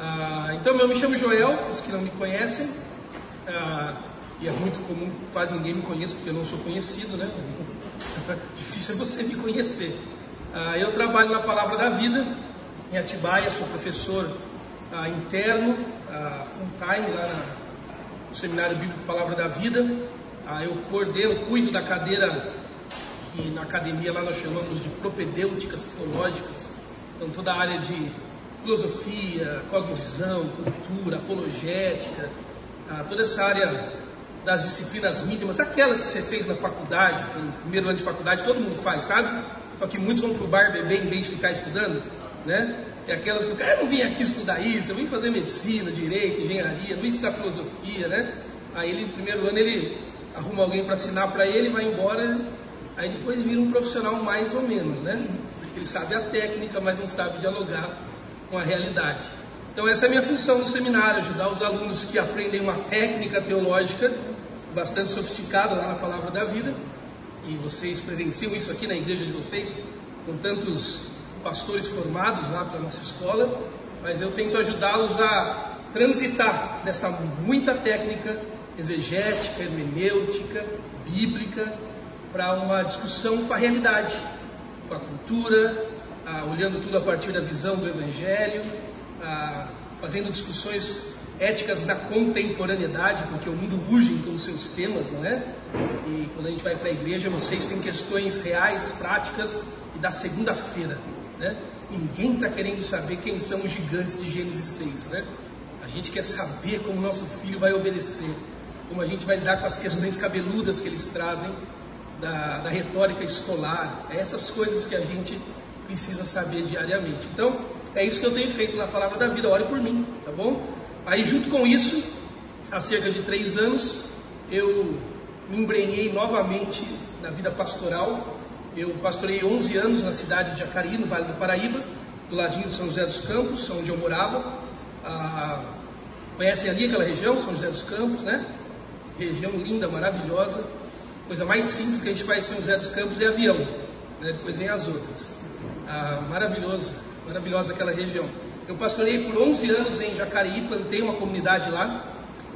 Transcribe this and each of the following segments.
Ah, então, eu me chamo Joel, os que não me conhecem, ah, e é muito comum, quase ninguém me conheça, porque eu não sou conhecido, né? Difícil é você me conhecer. Ah, eu trabalho na Palavra da Vida, em Atibaia, sou professor ah, interno, ah, full time, lá no Seminário Bíblico Palavra da Vida. Ah, eu coordeno, cuido da cadeira que na academia lá nós chamamos de propedêuticas teológicas, então toda a área de filosofia, cosmovisão, cultura, apologética, ah, toda essa área das disciplinas mínimas, aquelas que você fez na faculdade, no primeiro ano de faculdade, todo mundo faz, sabe? Só que muitos vão para o bar beber em vez de ficar estudando, né? É aquelas que o cara, eu não vim aqui estudar isso, eu vim fazer medicina, direito, engenharia, não vim estudar filosofia, né? Aí ele, no primeiro ano, ele arruma alguém para assinar para ele, vai embora, aí depois vira um profissional mais ou menos, né? Porque ele sabe a técnica, mas não sabe dialogar com a realidade. Então essa é a minha função no seminário, ajudar os alunos que aprendem uma técnica teológica bastante sofisticada lá na Palavra da Vida, e vocês presenciam isso aqui na igreja de vocês, com tantos pastores formados lá pela nossa escola, mas eu tento ajudá-los a transitar desta muita técnica exegética, hermenêutica, bíblica, para uma discussão com a realidade, com a cultura, ah, olhando tudo a partir da visão do Evangelho, ah, fazendo discussões éticas da contemporaneidade, porque o mundo urge com os seus temas, não é? E quando a gente vai para a igreja, vocês têm questões reais, práticas e da segunda-feira, né? Ninguém está querendo saber quem são os gigantes de Gênesis 6, né? A gente quer saber como nosso filho vai obedecer, como a gente vai lidar com as questões cabeludas que eles trazem da, da retórica escolar, é essas coisas que a gente precisa saber diariamente. Então, é isso que eu tenho feito na Palavra da Vida, ore por mim, tá bom? Aí, junto com isso, há cerca de três anos, eu me embrenhei novamente na vida pastoral. Eu pastorei 11 anos na cidade de Jacareí, no Vale do Paraíba, do ladinho de São José dos Campos, onde eu morava. Ah, conhecem ali aquela região, São José dos Campos, né? Região linda, maravilhosa. Coisa mais simples que a gente faz em São José dos Campos é avião. Né? Depois vem as outras. Ah, maravilhoso, maravilhosa aquela região. Eu pastorei por 11 anos em Jacareí, plantei uma comunidade lá.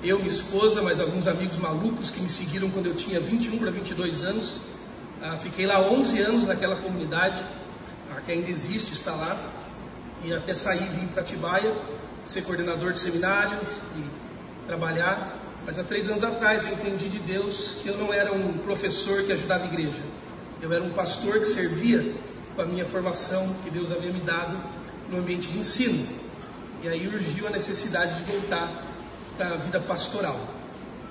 Eu, minha esposa, mas alguns amigos malucos que me seguiram quando eu tinha 21 para 22 anos. Ah, fiquei lá 11 anos naquela comunidade, ah, que ainda existe, está lá. E até sair, vim para Tibaia, ser coordenador de seminário e trabalhar. Mas há três anos atrás eu entendi de Deus que eu não era um professor que ajudava a igreja. Eu era um pastor que servia com a minha formação que Deus havia me dado no ambiente de ensino. E aí urgiu a necessidade de voltar para a vida pastoral.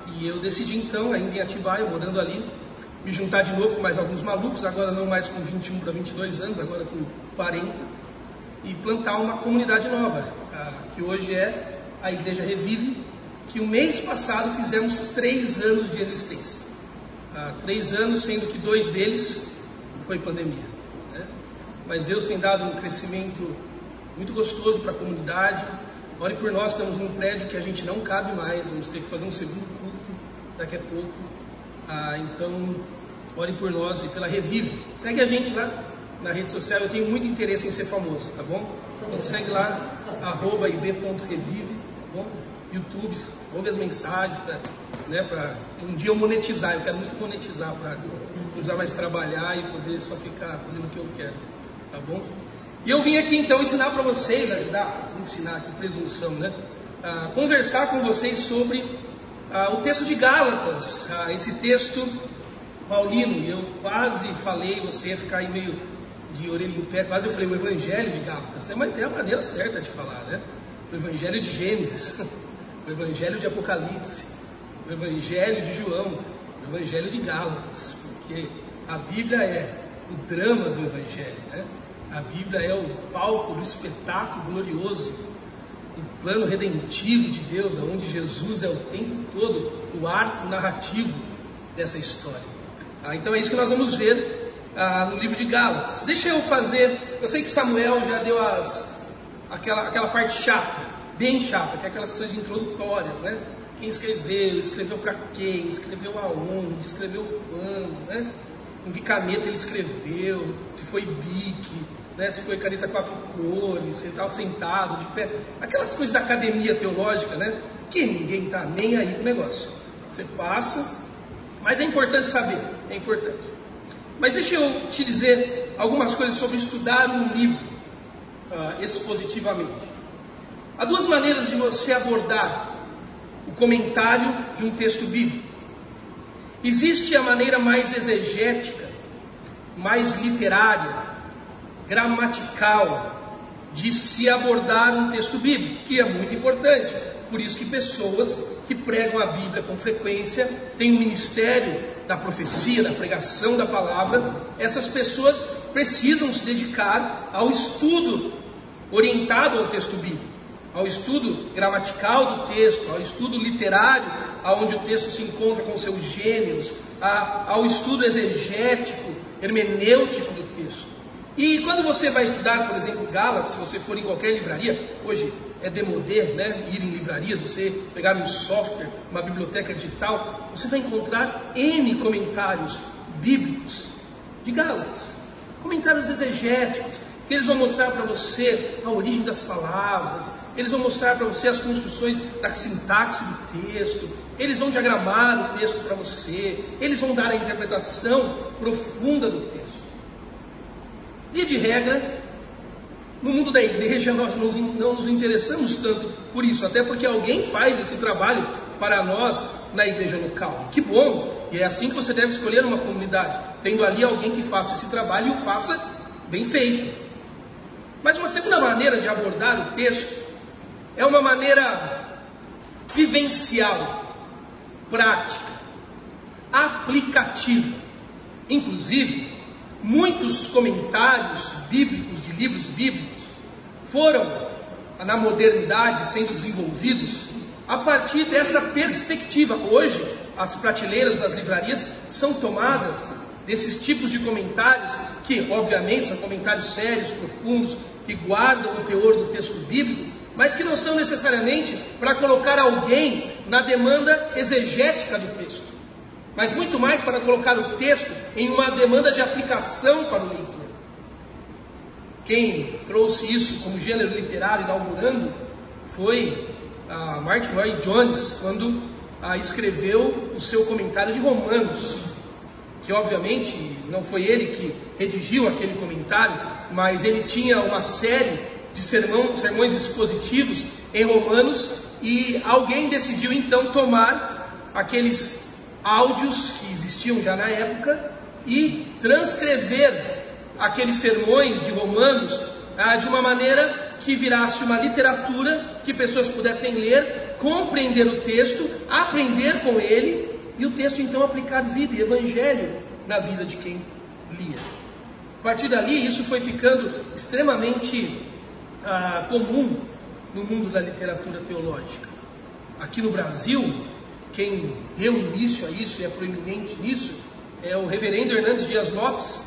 E eu decidi então, ainda em Atibaia, morando ali, me juntar de novo com mais alguns malucos, agora não mais com 21 para 22 anos, agora com 40, e plantar uma comunidade nova, que hoje é a Igreja Revive, que o mês passado fizemos três anos de existência. três anos, sendo que dois deles foi pandemia. Mas Deus tem dado um crescimento muito gostoso para a comunidade. Ore por nós, estamos num prédio que a gente não cabe mais, vamos ter que fazer um segundo culto daqui a pouco. Ah, então, ore por nós e pela Revive. Segue a gente lá na rede social, eu tenho muito interesse em ser famoso, tá bom? Então segue lá, arroba ib.revive, tá bom? YouTube, ouve as mensagens, para né, um dia eu monetizar, eu quero muito monetizar para não precisar mais trabalhar e poder só ficar fazendo o que eu quero, tá bom? E eu vim aqui então ensinar para vocês, ajudar, ensinar aqui, presunção, né? Ah, conversar com vocês sobre ah, o texto de Gálatas, ah, esse texto paulino. Eu quase falei, você ia ficar aí meio de orelha em pé, quase eu falei o Evangelho de Gálatas, né? mas é a maneira certa de falar, né? O Evangelho de Gênesis, o Evangelho de Apocalipse, o Evangelho de João, o Evangelho de Gálatas, porque a Bíblia é o drama do Evangelho, né? A Bíblia é o palco do espetáculo glorioso, do plano redentivo de Deus, onde Jesus é o tempo todo o arco narrativo dessa história. Ah, então é isso que nós vamos ver ah, no livro de Gálatas. Deixa eu fazer. Eu sei que Samuel já deu as, aquela, aquela parte chata, bem chata, que é aquelas questões introdutórias, né? Quem escreveu, escreveu para quem, escreveu aonde, escreveu quando, né? com que caneta ele escreveu, se foi bique, né, se foi caneta quatro cores, ele estava sentado, de pé. Aquelas coisas da academia teológica, né? Que ninguém está nem aí com o negócio. Você passa, mas é importante saber, é importante. Mas deixa eu te dizer algumas coisas sobre estudar um livro uh, expositivamente. Há duas maneiras de você abordar o comentário de um texto bíblico. Existe a maneira mais exegética, mais literária, gramatical de se abordar um texto bíblico, que é muito importante. Por isso que pessoas que pregam a Bíblia com frequência têm um ministério da profecia, da pregação da palavra. Essas pessoas precisam se dedicar ao estudo orientado ao texto bíblico ao estudo gramatical do texto, ao estudo literário, aonde o texto se encontra com seus gêneros, ao estudo exegético, hermenêutico do texto. E quando você vai estudar, por exemplo, Gálatas, se você for em qualquer livraria, hoje é demodé, né? Ir em livrarias, você pegar um software, uma biblioteca digital, você vai encontrar N comentários bíblicos de Gálatas, comentários exegéticos, que eles vão mostrar para você a origem das palavras, eles vão mostrar para você as construções da sintaxe do texto, eles vão diagramar o texto para você, eles vão dar a interpretação profunda do texto. Via de regra, no mundo da igreja nós não nos interessamos tanto por isso, até porque alguém faz esse trabalho para nós na igreja local. Que bom! E é assim que você deve escolher uma comunidade, tendo ali alguém que faça esse trabalho e o faça bem feito. Mas uma segunda maneira de abordar o texto é uma maneira vivencial, prática, aplicativa. Inclusive, muitos comentários bíblicos de livros bíblicos foram na modernidade sendo desenvolvidos a partir desta perspectiva. Hoje, as prateleiras das livrarias são tomadas desses tipos de comentários, que obviamente são comentários sérios, profundos, que guardam o teor do texto bíblico, mas que não são necessariamente para colocar alguém na demanda exegética do texto, mas muito mais para colocar o texto em uma demanda de aplicação para o leitor. Quem trouxe isso como gênero literário inaugurando foi a Martin Lloyd Jones, quando a, escreveu o seu comentário de Romanos, que obviamente não foi ele que redigiu aquele comentário, mas ele tinha uma série de sermão, sermões expositivos em Romanos e alguém decidiu então tomar aqueles áudios que existiam já na época e transcrever aqueles sermões de Romanos ah, de uma maneira que virasse uma literatura que pessoas pudessem ler, compreender o texto, aprender com ele e o texto então aplicar vida e evangelho na vida de quem lia. A partir dali, isso foi ficando extremamente ah, comum no mundo da literatura teológica. Aqui no Brasil, quem deu início a isso e é proeminente nisso é o reverendo Hernandes Dias Lopes,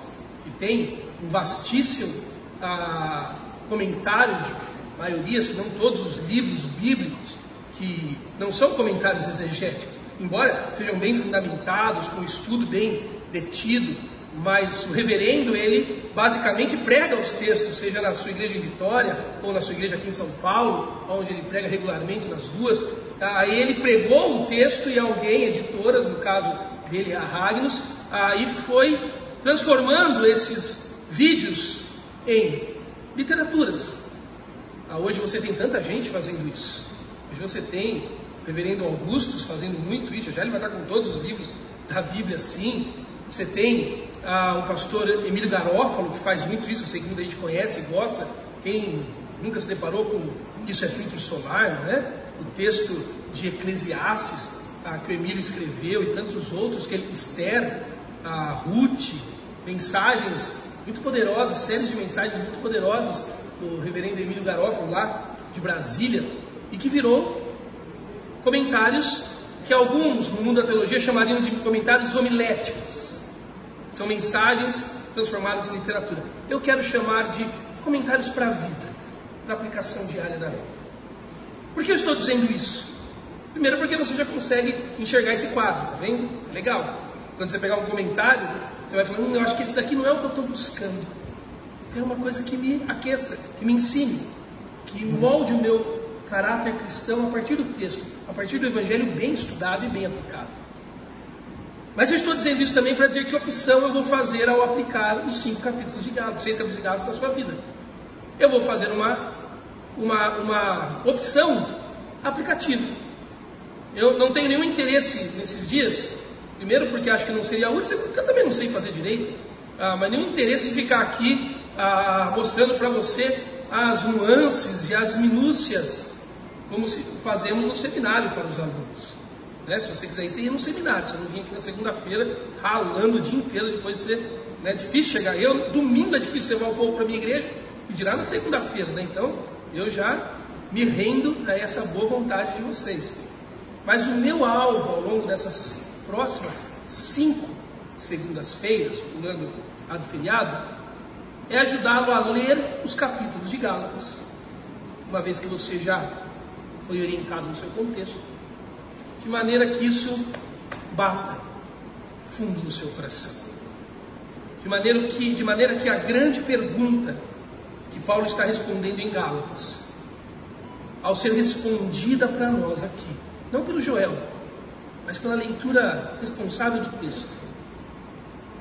que tem um vastíssimo ah, comentário de maioria, se não todos os livros bíblicos, que não são comentários exegéticos, embora sejam bem fundamentados, com estudo bem detido, mas o reverendo, ele basicamente prega os textos, seja na sua igreja em Vitória ou na sua igreja aqui em São Paulo, onde ele prega regularmente nas duas. Aí ele pregou o texto e alguém, editoras, no caso dele, a Ragnos, aí foi transformando esses vídeos em literaturas. Ah, hoje você tem tanta gente fazendo isso. Hoje você tem o reverendo Augustus fazendo muito isso, já ele vai estar com todos os livros da Bíblia assim. Você tem ah, o pastor Emílio Garófalo, que faz muito isso, eu sei que muita gente conhece e gosta. Quem nunca se deparou com Isso é Filtro Solar, né? O texto de Eclesiastes ah, que o Emílio escreveu e tantos outros, que ele, Esther, a Ruth, mensagens muito poderosas, séries de mensagens muito poderosas do reverendo Emílio Garófalo lá de Brasília, e que virou comentários que alguns no mundo da teologia chamariam de comentários homiléticos. São mensagens transformadas em literatura. Eu quero chamar de comentários para a vida, para aplicação diária da vida. Por que eu estou dizendo isso? Primeiro, porque você já consegue enxergar esse quadro, tá vendo? Legal. Quando você pegar um comentário, você vai falando, hum, eu acho que esse daqui não é o que eu estou buscando. Eu quero uma coisa que me aqueça, que me ensine, que molde o meu caráter cristão a partir do texto, a partir do evangelho bem estudado e bem aplicado. Mas eu estou dizendo isso também para dizer que opção eu vou fazer ao aplicar os cinco capítulos de Gálatas, seis capítulos de Gálatas na sua vida. Eu vou fazer uma, uma, uma opção aplicativa. Eu não tenho nenhum interesse nesses dias, primeiro porque acho que não seria útil, segundo porque eu também não sei fazer direito, ah, mas nenhum interesse em ficar aqui ah, mostrando para você as nuances e as minúcias, como fazemos no seminário para os alunos. Né? Se você quiser ir, você ia no seminário, você não vinha aqui na segunda-feira ralando o dia inteiro, depois de ser né, difícil chegar. Eu, domingo é difícil levar o povo para a minha igreja, e dirá na segunda-feira, né? Então, eu já me rendo a essa boa vontade de vocês. Mas o meu alvo ao longo dessas próximas cinco segundas-feiras, pulando a do feriado, é ajudá-lo a ler os capítulos de Gálatas, uma vez que você já foi orientado no seu contexto, de maneira que isso bata fundo no seu coração. De maneira que, de maneira que a grande pergunta que Paulo está respondendo em Gálatas, ao ser respondida para nós aqui, não pelo Joel, mas pela leitura responsável do texto.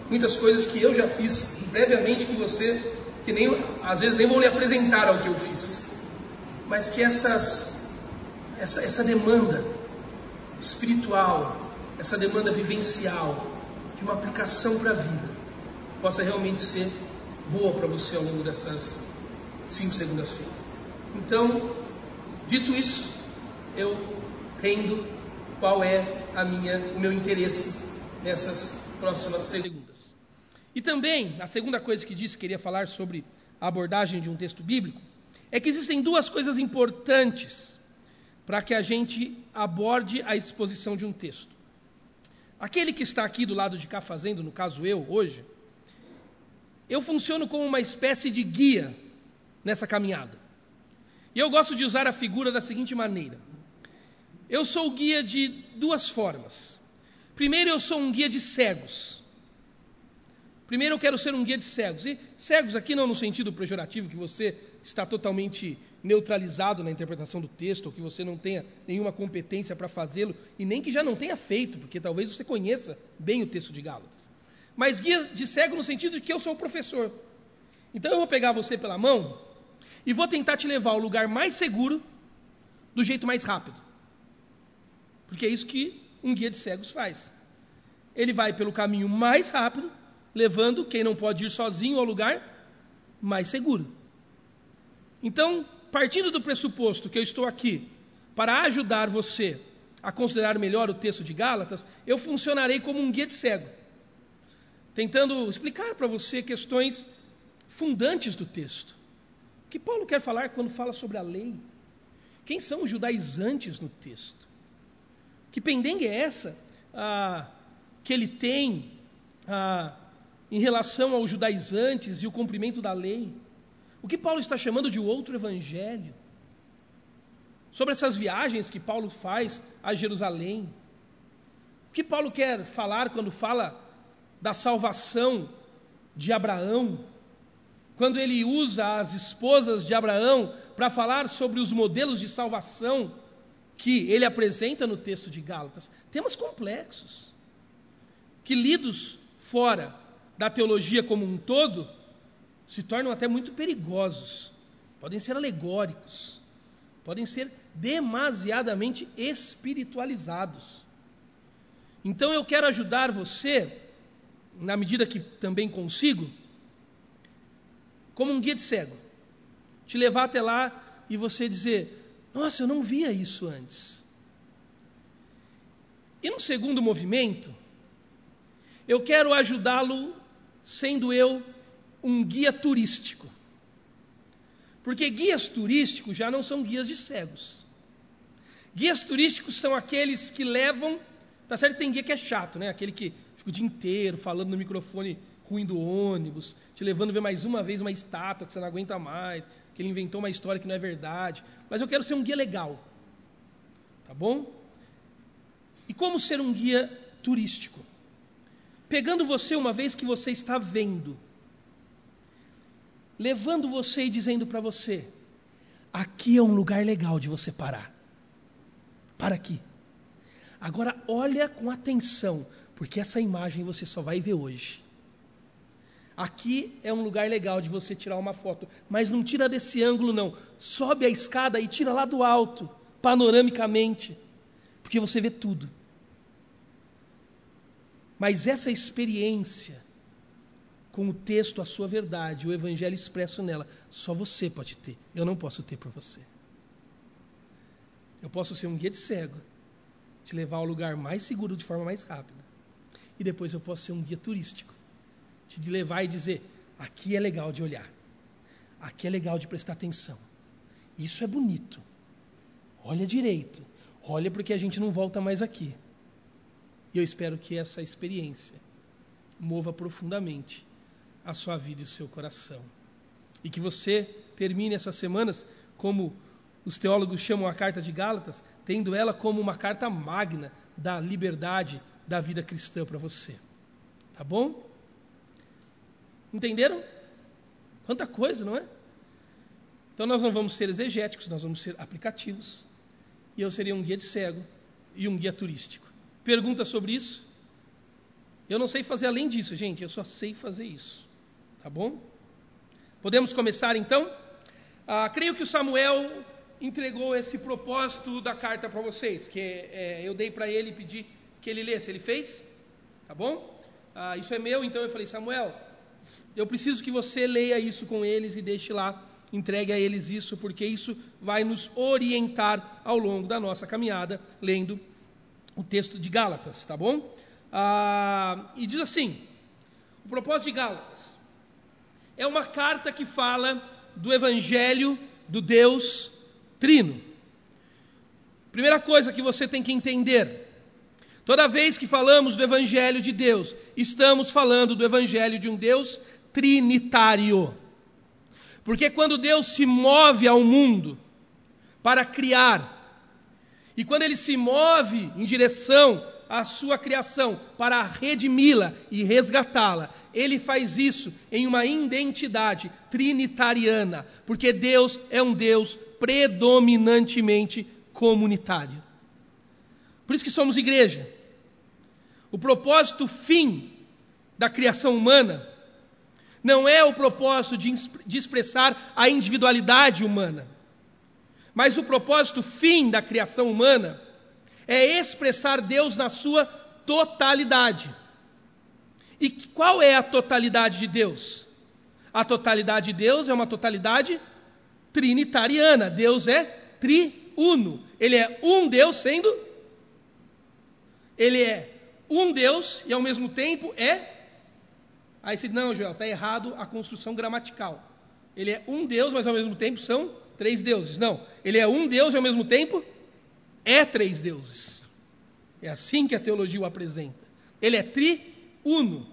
Muitas coisas que eu já fiz previamente que você, que nem às vezes nem vou lhe apresentar ao que eu fiz, mas que essas, essa, essa demanda espiritual, essa demanda vivencial, de uma aplicação para a vida, possa realmente ser boa para você ao longo dessas cinco segundas-feiras. Então, dito isso, eu rendo qual é a minha, o meu interesse nessas próximas segundas. E também, a segunda coisa que disse que queria falar sobre a abordagem de um texto bíblico, é que existem duas coisas importantes para que a gente aborde a exposição de um texto. Aquele que está aqui do lado de cá fazendo, no caso eu, hoje, eu funciono como uma espécie de guia nessa caminhada. E eu gosto de usar a figura da seguinte maneira: eu sou guia de duas formas. Primeiro, eu sou um guia de cegos. Primeiro, eu quero ser um guia de cegos. E cegos aqui não no sentido pejorativo, que você está totalmente neutralizado na interpretação do texto, ou que você não tenha nenhuma competência para fazê-lo, e nem que já não tenha feito, porque talvez você conheça bem o texto de Gálatas. Mas guia de cego no sentido de que eu sou o professor. Então eu vou pegar você pela mão e vou tentar te levar ao lugar mais seguro do jeito mais rápido. Porque é isso que um guia de cegos faz. Ele vai pelo caminho mais rápido, levando quem não pode ir sozinho ao lugar mais seguro. Então, partindo do pressuposto que eu estou aqui para ajudar você a considerar melhor o texto de Gálatas, eu funcionarei como um guia de cego, tentando explicar para você questões fundantes do texto que Paulo quer falar quando fala sobre a lei? Quem são os judaizantes no texto? Que pendengue é essa ah, que ele tem ah, em relação aos judaizantes e o cumprimento da lei? O que Paulo está chamando de outro evangelho? Sobre essas viagens que Paulo faz a Jerusalém? O que Paulo quer falar quando fala da salvação de Abraão? Quando ele usa as esposas de Abraão para falar sobre os modelos de salvação que ele apresenta no texto de Gálatas, temas complexos, que lidos fora da teologia como um todo, se tornam até muito perigosos, podem ser alegóricos, podem ser demasiadamente espiritualizados. Então eu quero ajudar você, na medida que também consigo, como um guia de cego. Te levar até lá e você dizer: Nossa, eu não via isso antes. E no segundo movimento, eu quero ajudá-lo sendo eu um guia turístico. Porque guias turísticos já não são guias de cegos. Guias turísticos são aqueles que levam. Tá certo? Tem guia que é chato, né? Aquele que fica o dia inteiro falando no microfone ruim do ônibus, te levando a ver mais uma vez uma estátua que você não aguenta mais, que ele inventou uma história que não é verdade. Mas eu quero ser um guia legal. Tá bom? E como ser um guia turístico? pegando você uma vez que você está vendo, levando você e dizendo para você: aqui é um lugar legal de você parar. Para aqui. Agora olha com atenção, porque essa imagem você só vai ver hoje. Aqui é um lugar legal de você tirar uma foto, mas não tira desse ângulo não. Sobe a escada e tira lá do alto, panoramicamente, porque você vê tudo. Mas essa experiência com o texto, a sua verdade, o evangelho expresso nela, só você pode ter. Eu não posso ter por você. Eu posso ser um guia de cego, te levar ao lugar mais seguro de forma mais rápida. E depois eu posso ser um guia turístico de levar e dizer: aqui é legal de olhar, aqui é legal de prestar atenção. Isso é bonito. Olha direito, olha porque a gente não volta mais aqui. E eu espero que essa experiência mova profundamente a sua vida e o seu coração. E que você termine essas semanas como os teólogos chamam a carta de Gálatas, tendo ela como uma carta magna da liberdade da vida cristã para você. Tá bom? Entenderam? Quanta coisa, não é? Então nós não vamos ser exegéticos, nós vamos ser aplicativos. E eu seria um guia de cego e um guia turístico. Pergunta sobre isso? Eu não sei fazer além disso, gente, eu só sei fazer isso. Tá bom? Podemos começar então? Ah, creio que o Samuel entregou esse propósito da carta para vocês, que é, eu dei para ele e pedi que ele lesse. Ele fez? Tá bom? Ah, isso é meu, então eu falei, Samuel, eu preciso que você leia isso com eles e deixe lá, entregue a eles isso, porque isso vai nos orientar ao longo da nossa caminhada, lendo o texto de Gálatas, tá bom? Ah, e diz assim: o propósito de Gálatas é uma carta que fala do Evangelho do Deus Trino. Primeira coisa que você tem que entender: toda vez que falamos do Evangelho de Deus, estamos falando do Evangelho de um Deus trinitário. Porque quando Deus se move ao mundo para criar, e quando ele se move em direção à sua criação para redimi-la e resgatá-la, ele faz isso em uma identidade trinitariana, porque Deus é um Deus predominantemente comunitário. Por isso que somos igreja. O propósito fim da criação humana não é o propósito de, de expressar a individualidade humana, mas o propósito fim da criação humana é expressar Deus na sua totalidade. E qual é a totalidade de Deus? A totalidade de Deus é uma totalidade trinitariana. Deus é triuno. Ele é um Deus sendo ele é um Deus e ao mesmo tempo é Aí você diz, não, Joel, está errado a construção gramatical. Ele é um Deus, mas ao mesmo tempo são três deuses. Não, ele é um Deus e ao mesmo tempo é três deuses. É assim que a teologia o apresenta. Ele é triuno.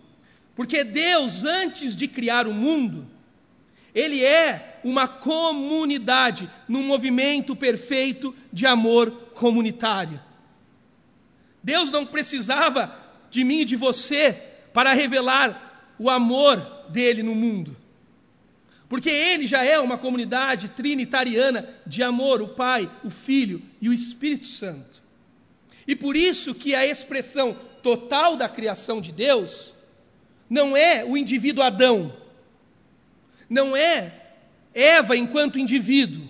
Porque Deus, antes de criar o mundo, ele é uma comunidade num movimento perfeito de amor comunitário. Deus não precisava de mim e de você para revelar o amor dele no mundo. Porque ele já é uma comunidade trinitariana de amor, o Pai, o Filho e o Espírito Santo. E por isso que a expressão total da criação de Deus não é o indivíduo Adão, não é Eva enquanto indivíduo,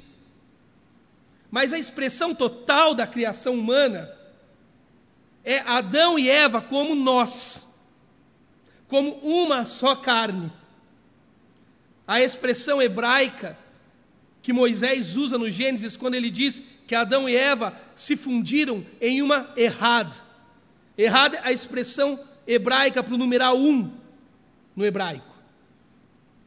mas a expressão total da criação humana é Adão e Eva como nós como uma só carne. A expressão hebraica que Moisés usa no Gênesis quando ele diz que Adão e Eva se fundiram em uma errad. Errad é a expressão hebraica para o numeral um no hebraico.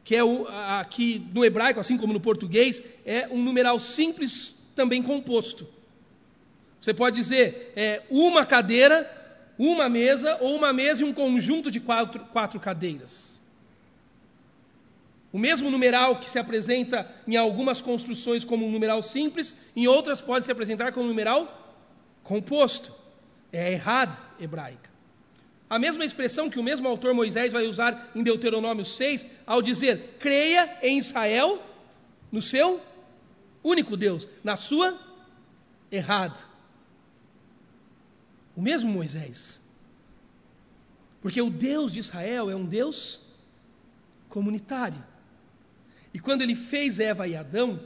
Que é o, aqui no hebraico, assim como no português, é um numeral simples também composto. Você pode dizer é, uma cadeira uma mesa ou uma mesa e um conjunto de quatro, quatro cadeiras. O mesmo numeral que se apresenta em algumas construções como um numeral simples, em outras pode se apresentar como um numeral composto. É a errad hebraica. A mesma expressão que o mesmo autor Moisés vai usar em Deuteronômio 6, ao dizer: creia em Israel, no seu único Deus, na sua errado. O mesmo Moisés. Porque o Deus de Israel é um Deus comunitário. E quando ele fez Eva e Adão,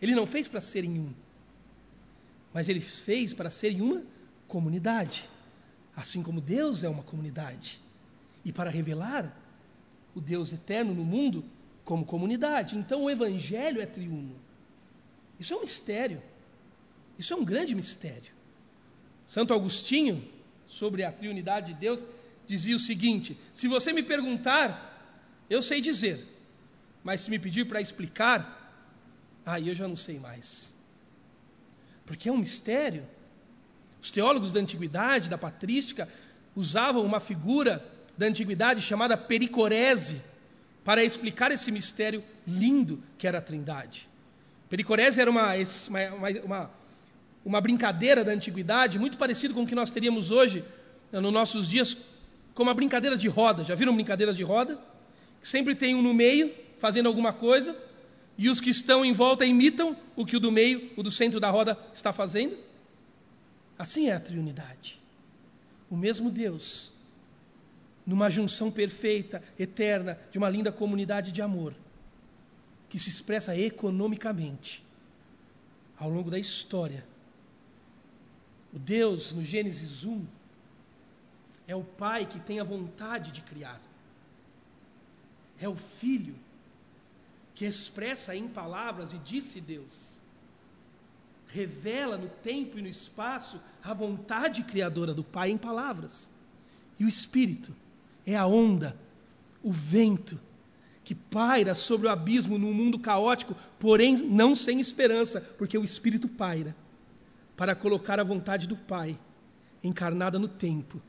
ele não fez para serem um, mas ele fez para serem uma comunidade, assim como Deus é uma comunidade, e para revelar o Deus eterno no mundo como comunidade. Então o Evangelho é triuno. Isso é um mistério, isso é um grande mistério. Santo Agostinho, sobre a triunidade de Deus, dizia o seguinte: se você me perguntar, eu sei dizer, mas se me pedir para explicar, aí eu já não sei mais. Porque é um mistério. Os teólogos da antiguidade, da patrística, usavam uma figura da antiguidade chamada pericorese para explicar esse mistério lindo que era a Trindade. Pericorese era uma, uma, uma, uma brincadeira da antiguidade, muito parecido com o que nós teríamos hoje, né, nos nossos dias, como a brincadeira de roda. Já viram brincadeiras de roda? Sempre tem um no meio fazendo alguma coisa, e os que estão em volta imitam o que o do meio, o do centro da roda está fazendo? Assim é a triunidade. O mesmo Deus, numa junção perfeita, eterna, de uma linda comunidade de amor, que se expressa economicamente ao longo da história. O Deus, no Gênesis 1, é o Pai que tem a vontade de criar. É o Filho que expressa em palavras e disse Deus, revela no tempo e no espaço a vontade criadora do Pai em palavras. E o Espírito é a onda, o vento que paira sobre o abismo num mundo caótico, porém não sem esperança, porque o Espírito paira para colocar a vontade do Pai encarnada no tempo,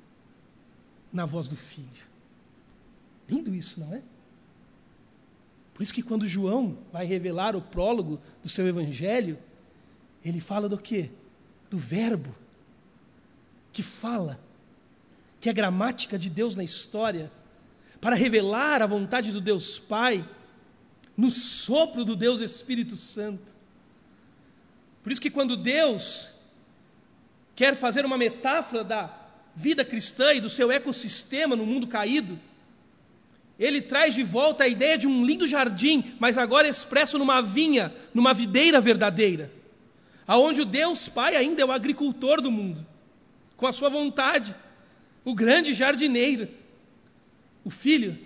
na voz do Filho. Lindo isso, não é? Por isso que quando João vai revelar o prólogo do seu evangelho, ele fala do quê? Do verbo que fala, que é gramática de Deus na história, para revelar a vontade do Deus Pai no sopro do Deus Espírito Santo. Por isso que quando Deus quer fazer uma metáfora da vida cristã e do seu ecossistema no mundo caído, ele traz de volta a ideia de um lindo jardim, mas agora expresso numa vinha, numa videira verdadeira, aonde o Deus Pai ainda é o agricultor do mundo, com a sua vontade, o grande jardineiro, o Filho,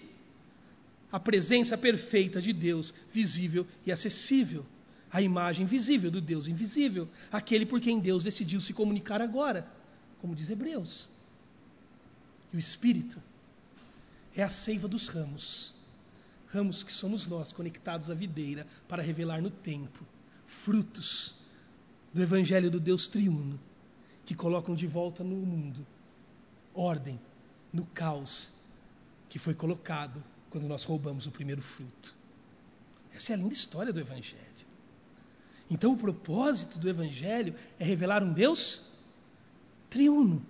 a presença perfeita de Deus, visível e acessível, a imagem visível do Deus invisível, aquele por quem Deus decidiu se comunicar agora, como diz Hebreus. E o Espírito é a seiva dos ramos. Ramos que somos nós, conectados à videira, para revelar no tempo frutos do Evangelho do Deus triuno, que colocam de volta no mundo ordem no caos que foi colocado quando nós roubamos o primeiro fruto. Essa é a linda história do Evangelho. Então, o propósito do Evangelho é revelar um Deus triuno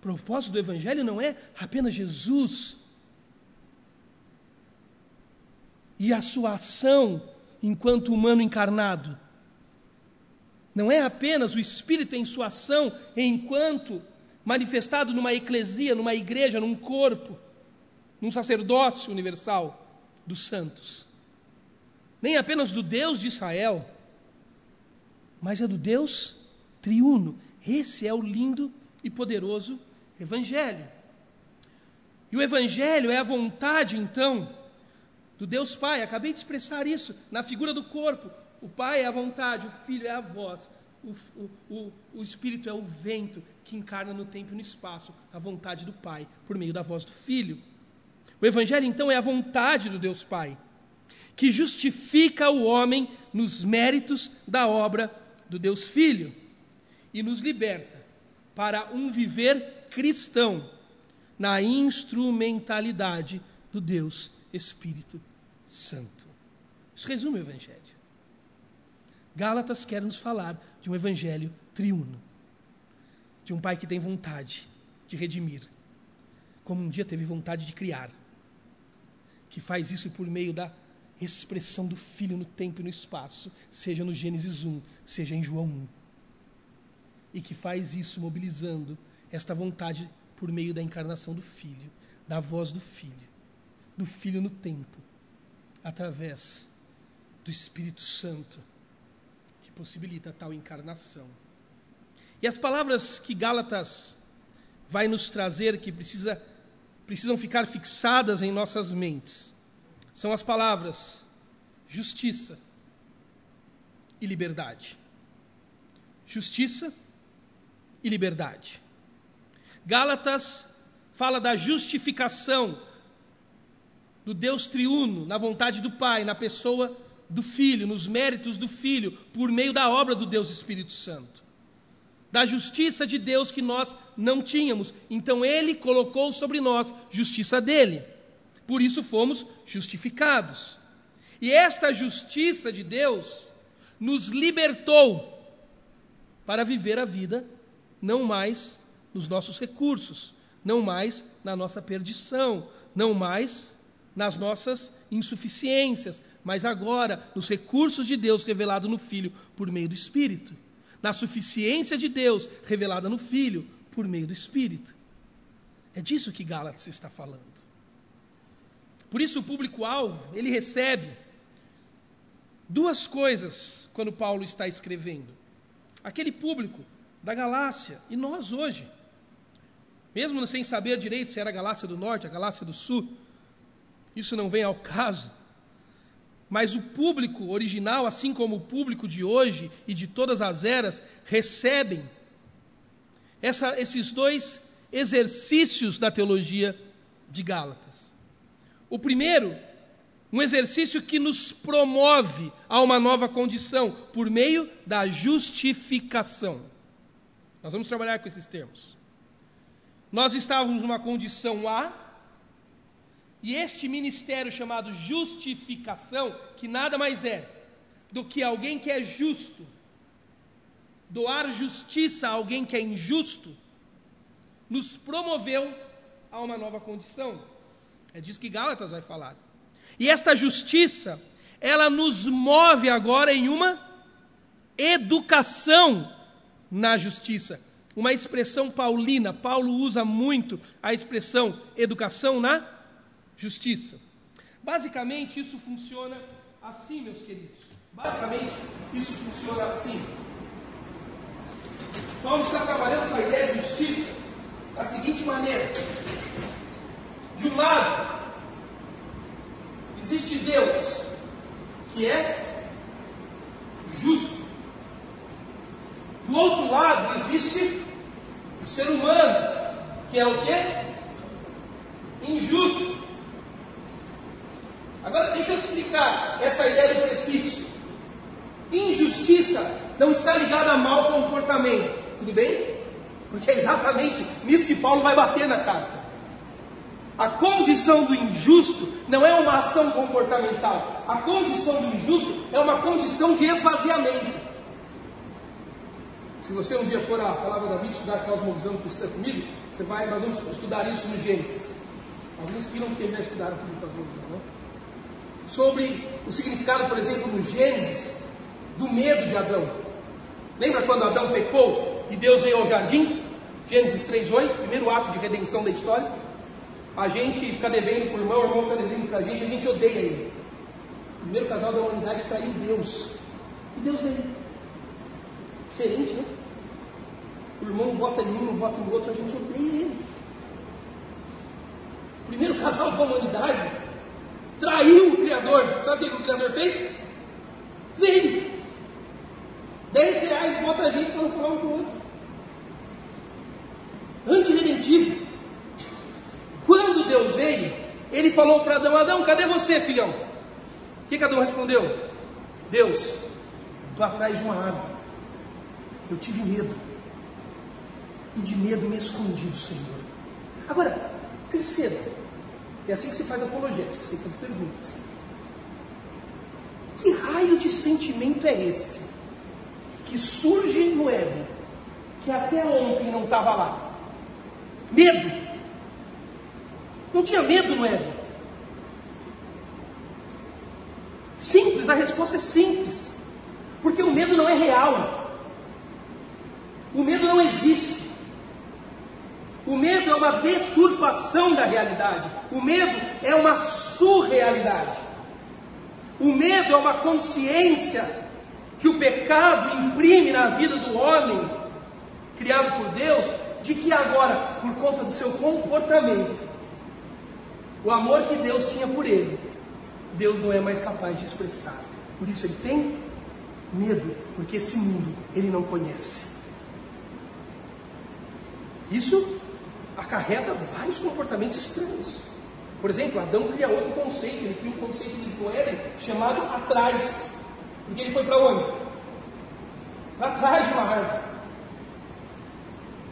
o propósito do Evangelho não é apenas Jesus e a sua ação enquanto humano encarnado. Não é apenas o Espírito em sua ação enquanto manifestado numa eclesia, numa igreja, num corpo, num sacerdócio universal dos santos. Nem apenas do Deus de Israel, mas é do Deus triuno. Esse é o lindo e poderoso Evangelho. E o Evangelho é a vontade, então, do Deus Pai. Acabei de expressar isso na figura do corpo. O Pai é a vontade, o Filho é a voz, o, o, o, Espírito é o vento que encarna no tempo e no espaço a vontade do Pai por meio da voz do Filho. O Evangelho, então, é a vontade do Deus Pai, que justifica o homem nos méritos da obra do Deus Filho e nos liberta para um viver cristão na instrumentalidade do Deus Espírito Santo. Isso resume o Evangelho. Gálatas quer nos falar de um Evangelho triuno, de um Pai que tem vontade de redimir, como um dia teve vontade de criar, que faz isso por meio da expressão do Filho no tempo e no espaço, seja no Gênesis 1, seja em João 1. E que faz isso mobilizando esta vontade por meio da encarnação do Filho, da voz do Filho, do Filho no tempo, através do Espírito Santo, que possibilita tal encarnação. E as palavras que Gálatas vai nos trazer, que precisa, precisam ficar fixadas em nossas mentes, são as palavras justiça e liberdade. Justiça e liberdade. Gálatas fala da justificação do Deus triuno, na vontade do Pai, na pessoa do Filho, nos méritos do Filho, por meio da obra do Deus Espírito Santo. Da justiça de Deus que nós não tínhamos. Então ele colocou sobre nós justiça dele. Por isso fomos justificados. E esta justiça de Deus nos libertou para viver a vida não mais nos nossos recursos, não mais na nossa perdição, não mais nas nossas insuficiências, mas agora nos recursos de Deus revelado no Filho por meio do Espírito, na suficiência de Deus revelada no Filho por meio do Espírito. É disso que Gálatas está falando. Por isso o público-alvo, ele recebe duas coisas quando Paulo está escrevendo. Aquele público da Galácia e nós hoje, mesmo sem saber direito se era a Galácia do Norte, a Galácia do Sul, isso não vem ao caso. Mas o público original, assim como o público de hoje e de todas as eras, recebem essa, esses dois exercícios da teologia de Gálatas. O primeiro, um exercício que nos promove a uma nova condição por meio da justificação. Nós vamos trabalhar com esses termos. Nós estávamos numa condição A, e este ministério chamado justificação, que nada mais é do que alguém que é justo, doar justiça a alguém que é injusto, nos promoveu a uma nova condição. É disso que Gálatas vai falar. E esta justiça, ela nos move agora em uma educação na justiça. Uma expressão paulina. Paulo usa muito a expressão educação na justiça. Basicamente, isso funciona assim, meus queridos. Basicamente, isso funciona assim. Paulo está trabalhando com a ideia de justiça da seguinte maneira: de um lado, existe Deus, que é justo. Do outro lado existe o ser humano, que é o que? Injusto. Agora deixa eu te explicar essa ideia do prefixo. Injustiça não está ligada a mau comportamento, tudo bem? Porque é exatamente nisso que Paulo vai bater na carta. A condição do injusto não é uma ação comportamental. A condição do injusto é uma condição de esvaziamento. Se você um dia for à palavra da vida estudar a cosmovisão cristã comigo, você vai, nós vamos estudar isso no Gênesis. Alguns que não já estudaram comigo cosmovisão, não? Sobre o significado, por exemplo, no Gênesis, do medo de Adão. Lembra quando Adão pecou e Deus veio ao jardim? Gênesis 3,8, primeiro ato de redenção da história. A gente fica devendo para o irmão, o irmão fica devendo para a gente, a gente odeia ele. O primeiro casal da humanidade traiu Deus. E Deus veio. Diferente, né? O irmão vota em um, vota no outro, a gente odeia ele. O primeiro casal da humanidade traiu o Criador. Sabe o que o Criador fez? Veio. Dez reais bota a gente para não falar um com o outro. Antirredentivo. Quando Deus veio, ele falou para Adão: Adão, cadê você, filhão? O que, que Adão respondeu? Deus, estou atrás de uma árvore. Eu tive medo e de medo me escondi do Senhor. Agora, perceba, é assim que se faz apologética, você faz perguntas. Que raio de sentimento é esse que surge no ego, que até ontem não estava lá? Medo. Não tinha medo no Éden. Simples, a resposta é simples. Porque o medo não é real. O medo não existe. O medo é uma deturpação da realidade. O medo é uma surrealidade. O medo é uma consciência que o pecado imprime na vida do homem, criado por Deus, de que agora, por conta do seu comportamento, o amor que Deus tinha por ele, Deus não é mais capaz de expressar. Por isso ele tem medo, porque esse mundo ele não conhece. Isso acarreta vários comportamentos estranhos. Por exemplo, Adão cria outro conceito, ele cria um conceito de Éden chamado atrás. Porque ele foi para onde? Para trás de uma árvore.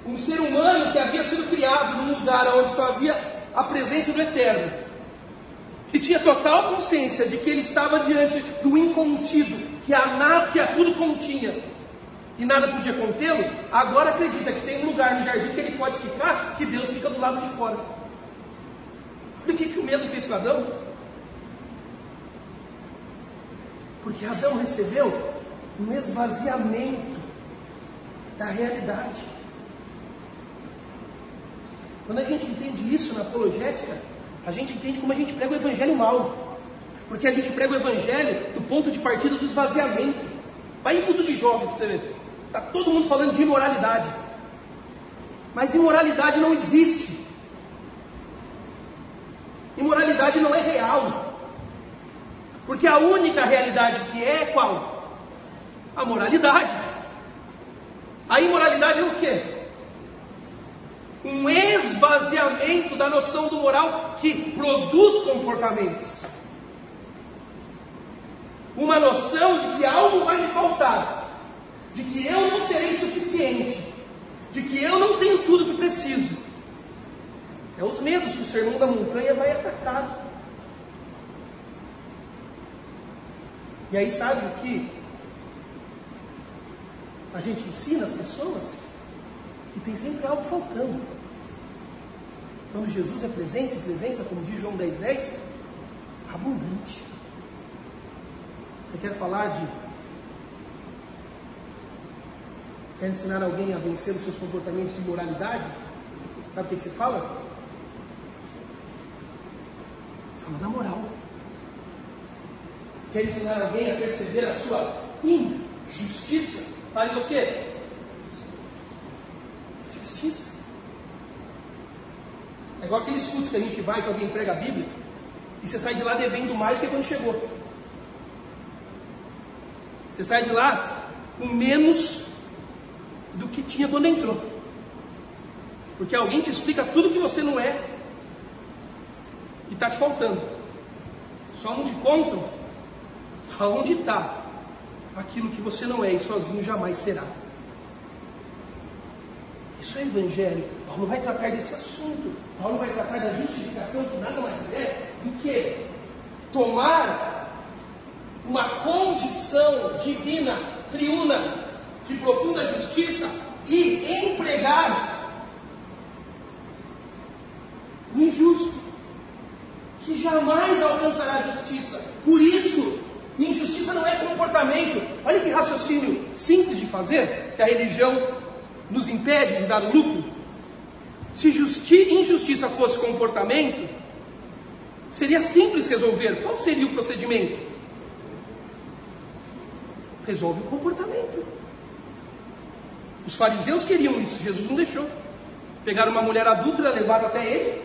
Um ser humano que havia sido criado num lugar onde só havia a presença do Eterno, que tinha total consciência de que ele estava diante do incontido, que a nada, que a tudo continha, e nada podia contê-lo, agora acredita que tem um lugar no jardim que ele pode ficar, que Deus fica do lado de fora. Olha o que, que o medo fez com Adão. Porque Adão recebeu um esvaziamento da realidade. Quando a gente entende isso na apologética, a gente entende como a gente prega o evangelho mal. Porque a gente prega o evangelho do ponto de partida do esvaziamento. Vai em culto de jovens você ver. Está todo mundo falando de imoralidade. Mas imoralidade não existe. Imoralidade não é real. Porque a única realidade que é qual? A moralidade. A imoralidade é o quê? Um esvaziamento da noção do moral que produz comportamentos. Uma noção de que algo vai me faltar de que eu não serei suficiente, de que eu não tenho tudo que preciso. É os medos que o sermão da montanha vai atacar. E aí sabe o que a gente ensina as pessoas? Que tem sempre algo faltando. Quando Jesus é presença e presença, como diz João 10, 10, abundante. Você quer falar de Quer ensinar alguém a vencer os seus comportamentos de moralidade? Sabe o que, que você fala? Fala da moral. Quer ensinar alguém a perceber a sua injustiça? Fale do quê? Justiça. É igual aqueles cultos que a gente vai que alguém prega a Bíblia e você sai de lá devendo mais do que quando chegou. Você sai de lá com menos do que tinha quando entrou. Porque alguém te explica tudo que você não é e está te faltando. Só não te contam aonde está aquilo que você não é e sozinho jamais será. Isso é evangelho. Paulo vai tratar desse assunto. Paulo vai tratar da justificação, que nada mais é do que tomar uma condição divina, triuna, de profunda justiça e empregar o injusto, que jamais alcançará a justiça. Por isso, injustiça não é comportamento. Olha que raciocínio simples de fazer, que a religião nos impede de dar lucro. Se justi injustiça fosse comportamento, seria simples resolver. Qual seria o procedimento? Resolve o comportamento. Os fariseus queriam isso, Jesus não deixou. Pegaram uma mulher adulta, levaram até ele,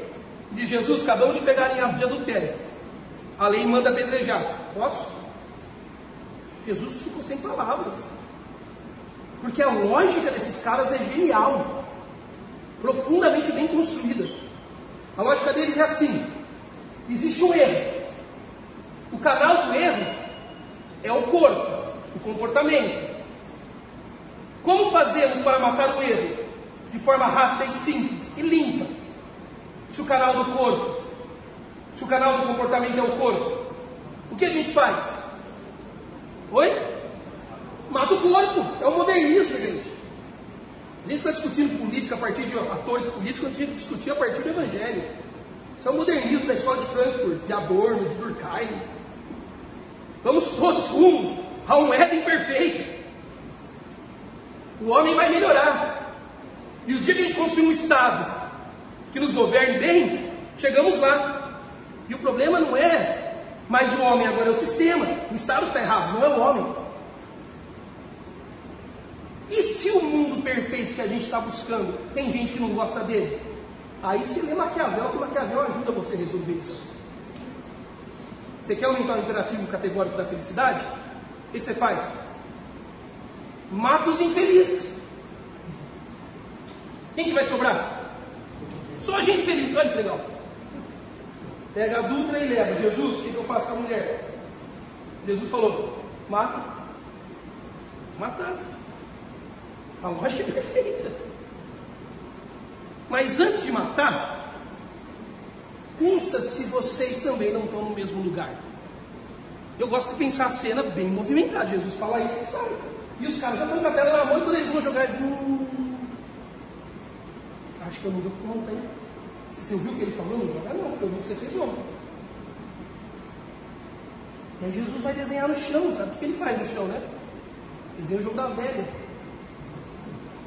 e de Jesus, acabamos de pegar em ato de adultério. A lei manda apedrejar. Posso? Jesus ficou sem palavras. Porque a lógica desses caras é genial, profundamente bem construída. A lógica deles é assim: existe um erro. O canal do erro é o corpo, o comportamento. Como fazemos para matar o erro? De forma rápida e simples e limpa. Se o canal do corpo, se o canal do comportamento é o corpo, o que a gente faz? Oi? Mata o corpo. É o modernismo, gente. A gente fica discutindo política a partir de atores políticos, a gente discutir a partir do Evangelho. Isso é o modernismo da escola de Frankfurt, de Adorno, de Durkheim. Vamos todos rumo a um Éden perfeito. O homem vai melhorar. E o dia que a gente construir um Estado que nos governe bem, chegamos lá. E o problema não é mais o homem, agora é o sistema. O Estado está errado, não é o homem. E se o mundo perfeito que a gente está buscando tem gente que não gosta dele? Aí se lê Maquiavel, que Maquiavel ajuda você a resolver isso. Você quer aumentar o imperativo categórico da felicidade? O que você faz? Mata os infelizes. Quem que vai sobrar? Só a gente feliz, olha que legal. Pega a Dutra e leva. Jesus, o que eu faço com a mulher? Jesus falou: mata. Matar. A lógica é perfeita. Mas antes de matar, pensa se vocês também não estão no mesmo lugar. Eu gosto de pensar a cena bem movimentada. Jesus fala isso e sai. E os caras já estão com a pedra na mão e quando eles vão jogar, eles hum, Acho que eu não dou conta, hein? Você ouviu o que ele falou? Não joga não, porque eu vi o que você fez ontem. E aí Jesus vai desenhar no chão, sabe o que ele faz no chão, né? Desenha o jogo da velha.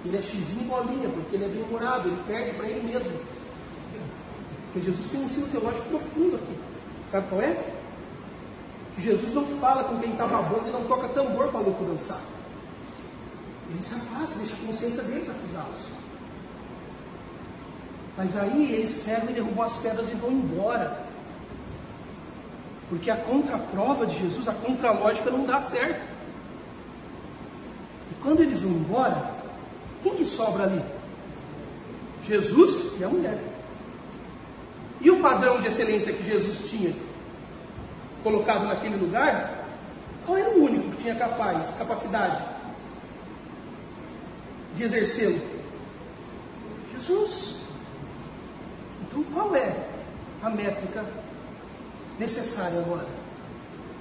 Ele é xizinho bolinha, porque ele é bem humorado, ele perde para ele mesmo. Porque Jesus tem um ensino teológico profundo aqui. Sabe qual é? Jesus não fala com quem está babando e não toca tambor para louco dançar. Ele se afasta, deixa a consciência deles acusá-los. Mas aí eles pegam e derrubam as pedras e vão embora. Porque a contraprova de Jesus, a contralógica não dá certo. E quando eles vão embora, quem que sobra ali? Jesus e a mulher. E o padrão de excelência que Jesus tinha colocado naquele lugar, qual era o único que tinha capaz, capacidade de exercê-lo? Jesus. Então qual é a métrica necessária agora?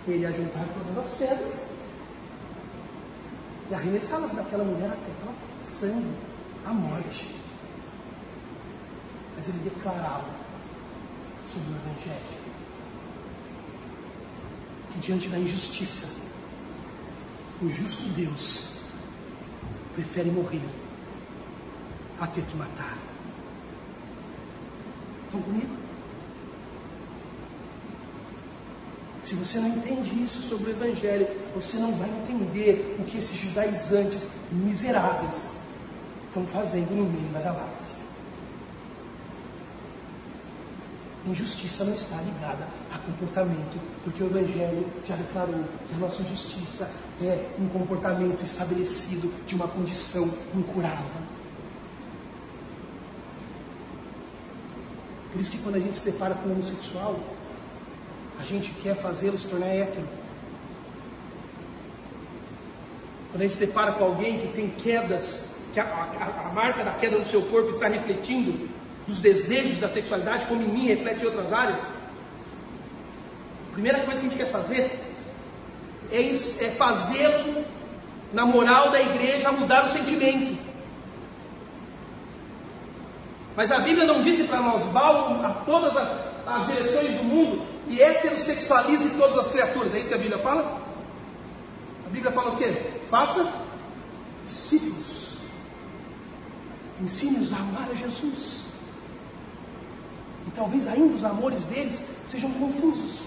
Ele ajuntar todas as pedras e arremessá-las naquela mulher até que ela sangue, a morte. Mas ele declarava sobre o Evangelho que diante da injustiça, o justo Deus prefere morrer a ter que matar. Estão comigo? Se você não entende isso sobre o Evangelho, você não vai entender o que esses judaizantes miseráveis estão fazendo no meio da galáxia. Injustiça não está ligada a comportamento, porque o Evangelho já declarou que a nossa justiça é um comportamento estabelecido de uma condição incurável. Por isso que quando a gente se depara com um homossexual, a gente quer fazê-lo se tornar hétero. Quando a gente se depara com alguém que tem quedas, que a, a, a marca da queda do seu corpo está refletindo dos desejos da sexualidade, como em mim reflete em outras áreas, a primeira coisa que a gente quer fazer é, é fazê-lo, na moral da igreja, mudar o sentimento. Mas a Bíblia não disse para nós, vá a todas as direções do mundo e heterossexualize todas as criaturas. É isso que a Bíblia fala? A Bíblia fala o quê? Faça discípulos. Ensine-os a amar a Jesus. E talvez ainda os amores deles sejam confusos.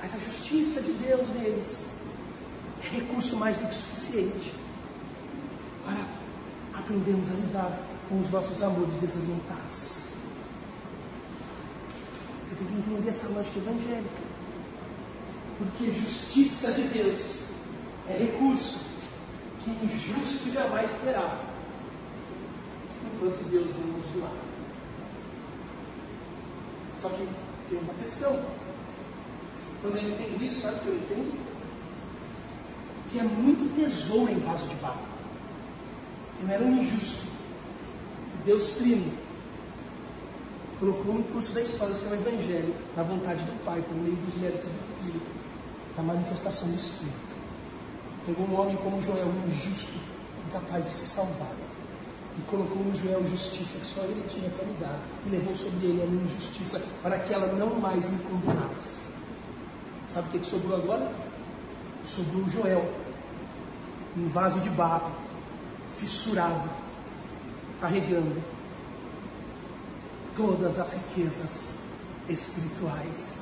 Mas a justiça de Deus neles é recurso mais do que suficiente para aprendermos a lidar com os nossos amores desorientados. Você tem que entender essa lógica evangélica. Porque justiça de Deus é recurso que injusto jamais terá, enquanto Deus não nos doar. Só que tem uma questão. Quando eu entendo isso, sabe o que eu entendo? Que é muito tesouro em vaso de barro. Eu era um injusto. Deus trino colocou no curso da história o seu evangelho, na vontade do Pai, por meio dos méritos do Filho, da manifestação do Espírito. Pegou um homem como Joel, um justo, incapaz de se salvar. E colocou no Joel justiça que só ele tinha para me dar. E levou sobre ele a minha justiça para que ela não mais me condenasse. Sabe o que, que sobrou agora? Sobrou o Joel, um vaso de barro, fissurado, carregando todas as riquezas espirituais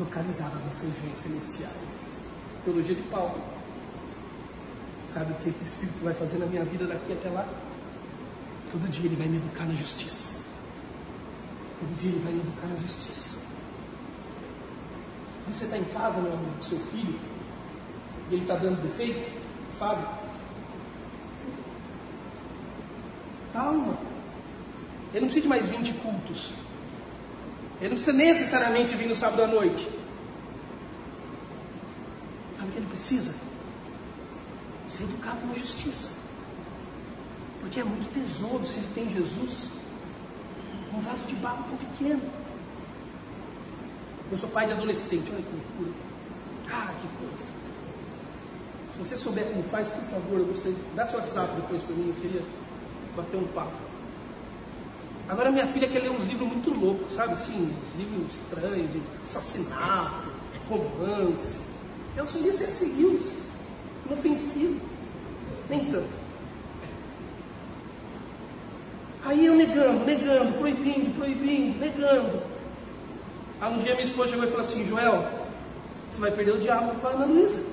localizadas nas regiões celestiais. Teologia de Paulo. Sabe o que, que o Espírito vai fazer na minha vida daqui até lá? Todo dia ele vai me educar na justiça. Todo dia ele vai me educar na justiça. Você está em casa, meu amigo, com seu filho, e ele está dando defeito, Fábio. Calma. Ele não precisa de mais 20 cultos. Ele não precisa necessariamente vir no sábado à noite. Sabe o que ele precisa? Ser educado na justiça. Porque é muito tesouro se ele tem Jesus. Um vaso de barro tão pequeno. Eu sou pai de adolescente, olha que loucura. Ah, que coisa. Se você souber como faz, por favor, eu gostaria. Dá seu WhatsApp depois para mim, eu queria bater um papo. Agora minha filha quer ler uns livros muito loucos, sabe? Assim, livros estranhos, de assassinato, romance. Eu só lia C.S. Lewis, inofensivo. Nem tanto. Aí eu negando, negando, proibindo, proibindo, negando. Aí um dia minha esposa chegou e falou assim, Joel, você vai perder o diabo com a Ana Luísa.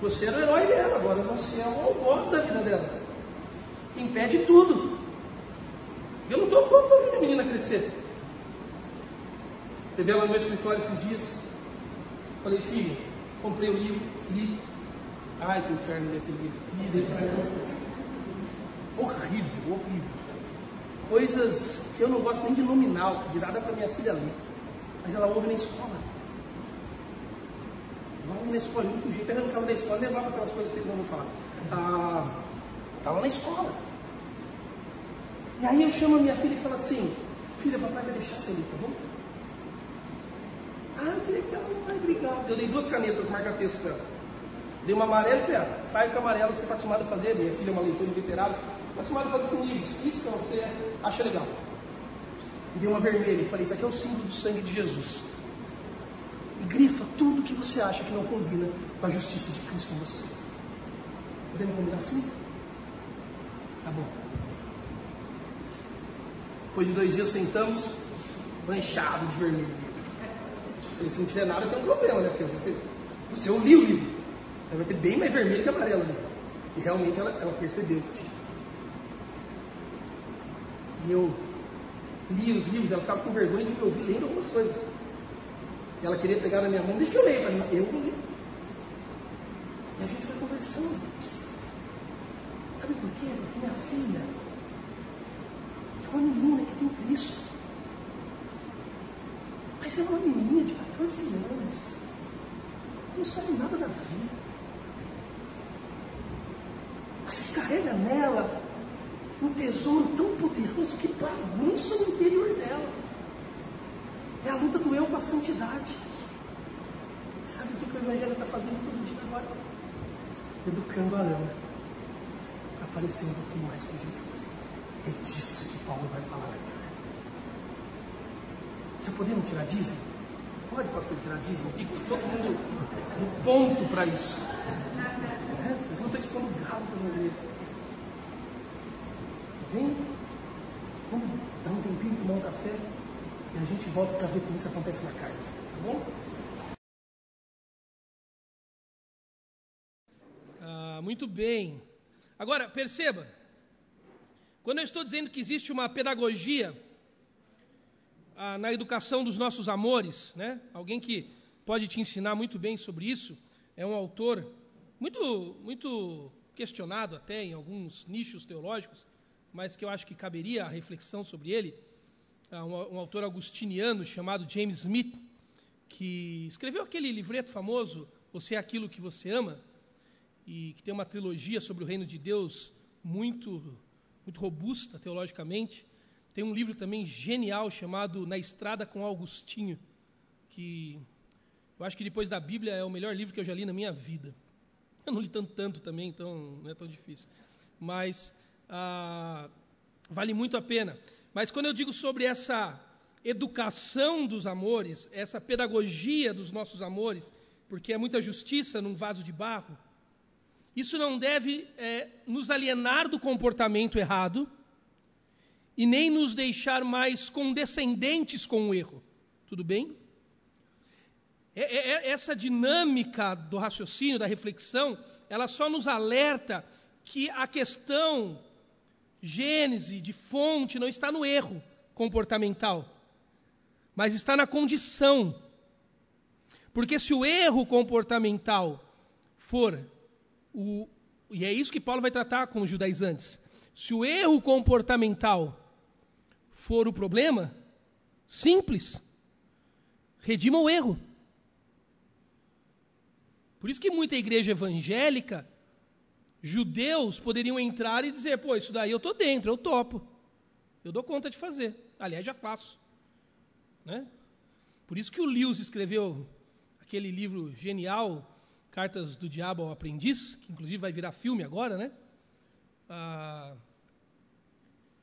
Você era o herói dela, agora você é o algoz da vida dela. Impede tudo. Eu não estou pronto para ver a menina crescer. Teve ela no meu escritório esses dias. Falei, filho, comprei o livro, li. Ai, que inferno ler aquele livro. Para ela. Horrível, horrível. Coisas que eu não gosto nem de nominal, que dirá para minha filha ler. Mas ela ouve na escola. Ela ouve na escola, muito jeito. Arrancava da escola, levava aquelas coisas que eu não vou falar. Estava ah, na escola. E aí eu chamo a minha filha e falo assim, filha, papai vai deixar você ali, tá bom? Ah, que legal, pai, obrigado. Eu dei duas canetas marca-texto para ela. Dei uma amarela e falei, ah, faz com a amarela que você está acostumado a fazer. Minha filha é uma leitora literária, você está acostumado a fazer com livros. Isso que você acha legal. E dei uma vermelha e falei, isso aqui é o símbolo do sangue de Jesus. E grifa tudo que você acha que não combina com a justiça de Cristo em você. Podemos combinar assim? Tá bom. Depois de dois dias sentamos, manchado de vermelho. Falei, se não tiver nada, tem um problema, né? Porque você eu li o livro. Aí vai ter bem mais vermelho que amarelo. Né? E realmente ela, ela percebeu que tinha. E eu li os livros, ela ficava com vergonha de me ouvir lendo algumas coisas. E ela queria pegar na minha mão, deixa que eu leia para. Eu vou ler. E a gente foi conversando. Sabe por quê? Porque minha filha uma menina que tem Cristo. Mas é uma menina de 14 anos. Não sabe nada da vida. Mas que carrega nela um tesouro tão poderoso que bagunça o interior dela. É a luta do eu com a santidade. Sabe o que o Evangelho está fazendo todo dia agora? Educando a Ana para um pouquinho mais com Jesus. É disso que Paulo vai falar carta. Já podemos tirar dízimo? Pode, pastor, tirar dízimo aqui? Todo mundo no ponto para isso. É, mas eu não estou expondo galo igreja. Vem, vamos dar um tempinho, tomar um café e a gente volta para ver como isso acontece na carta. Tá bom? Ah, muito bem. Agora, perceba, quando eu estou dizendo que existe uma pedagogia ah, na educação dos nossos amores, né? alguém que pode te ensinar muito bem sobre isso, é um autor muito, muito questionado até em alguns nichos teológicos, mas que eu acho que caberia a reflexão sobre ele, ah, um, um autor agustiniano chamado James Smith, que escreveu aquele livreto famoso, Você é Aquilo que Você Ama, e que tem uma trilogia sobre o reino de Deus muito muito robusta teologicamente. Tem um livro também genial chamado Na Estrada com Augustinho, que eu acho que depois da Bíblia é o melhor livro que eu já li na minha vida. Eu não li tanto, tanto também, então não é tão difícil. Mas ah, vale muito a pena. Mas quando eu digo sobre essa educação dos amores, essa pedagogia dos nossos amores, porque é muita justiça num vaso de barro, isso não deve é, nos alienar do comportamento errado e nem nos deixar mais condescendentes com o erro. Tudo bem? É, é, é, essa dinâmica do raciocínio, da reflexão, ela só nos alerta que a questão gênese, de fonte, não está no erro comportamental, mas está na condição. Porque se o erro comportamental for o. E é isso que Paulo vai tratar com os judaizantes. Se o erro comportamental for o problema, simples, redima o erro. Por isso que muita igreja evangélica, judeus poderiam entrar e dizer: pô, isso daí eu estou dentro, eu topo. Eu dou conta de fazer. Aliás, já faço. Né? Por isso que o Lewis escreveu aquele livro genial, Cartas do Diabo ao Aprendiz, que inclusive vai virar filme agora, né? Ah,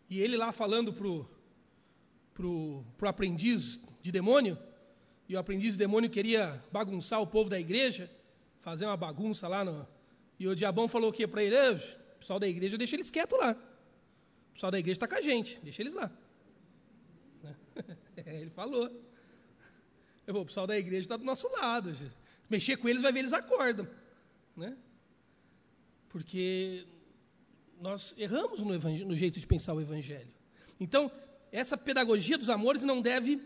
e ele lá falando pro, pro, pro aprendiz de demônio, e o aprendiz de demônio queria bagunçar o povo da igreja, fazer uma bagunça lá no. E o diabão falou o quê para ele? O pessoal da igreja, deixa eles quietos lá. O pessoal da igreja está com a gente, deixa eles lá. ele falou. Eu vou, o pessoal da igreja está do nosso lado. Mexer com eles vai ver eles acordam. Né? Porque nós erramos no, no jeito de pensar o evangelho. Então, essa pedagogia dos amores não deve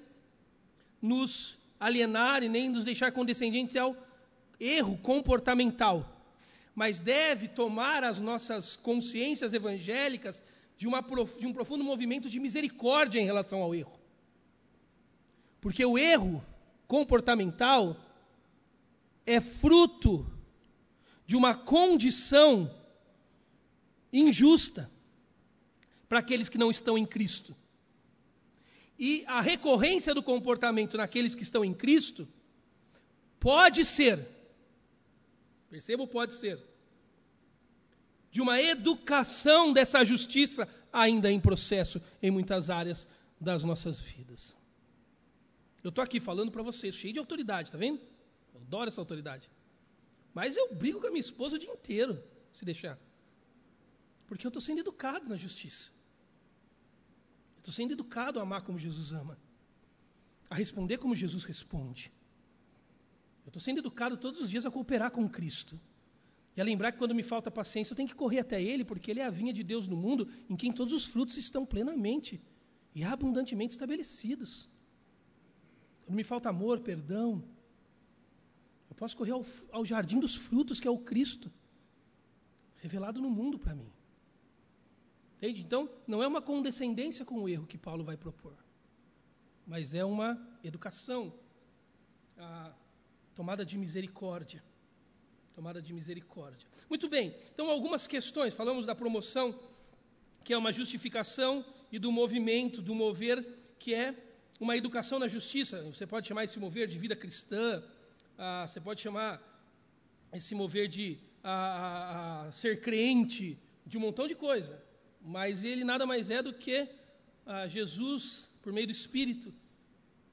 nos alienar e nem nos deixar condescendentes ao erro comportamental, mas deve tomar as nossas consciências evangélicas de, uma, de um profundo movimento de misericórdia em relação ao erro. Porque o erro comportamental é fruto de uma condição injusta para aqueles que não estão em Cristo. E a recorrência do comportamento naqueles que estão em Cristo pode ser Perceba, pode ser. De uma educação dessa justiça ainda em processo em muitas áreas das nossas vidas. Eu estou aqui falando para vocês, cheio de autoridade, está vendo? Adoro essa autoridade. Mas eu brigo com a minha esposa o dia inteiro, se deixar. Porque eu estou sendo educado na justiça. Estou sendo educado a amar como Jesus ama. A responder como Jesus responde. Eu estou sendo educado todos os dias a cooperar com Cristo. E a lembrar que quando me falta paciência, eu tenho que correr até Ele, porque Ele é a vinha de Deus no mundo em quem todos os frutos estão plenamente e abundantemente estabelecidos. Quando me falta amor, perdão, eu posso correr ao, ao jardim dos frutos, que é o Cristo, revelado no mundo para mim. Entende? Então, não é uma condescendência com o erro que Paulo vai propor, mas é uma educação. Ah, tomada de misericórdia. Tomada de misericórdia. Muito bem, então algumas questões. Falamos da promoção, que é uma justificação, e do movimento, do mover, que é uma educação na justiça. Você pode chamar esse mover de vida cristã, ah, você pode chamar esse mover de ah, ah, ser crente, de um montão de coisa. Mas ele nada mais é do que ah, Jesus, por meio do Espírito,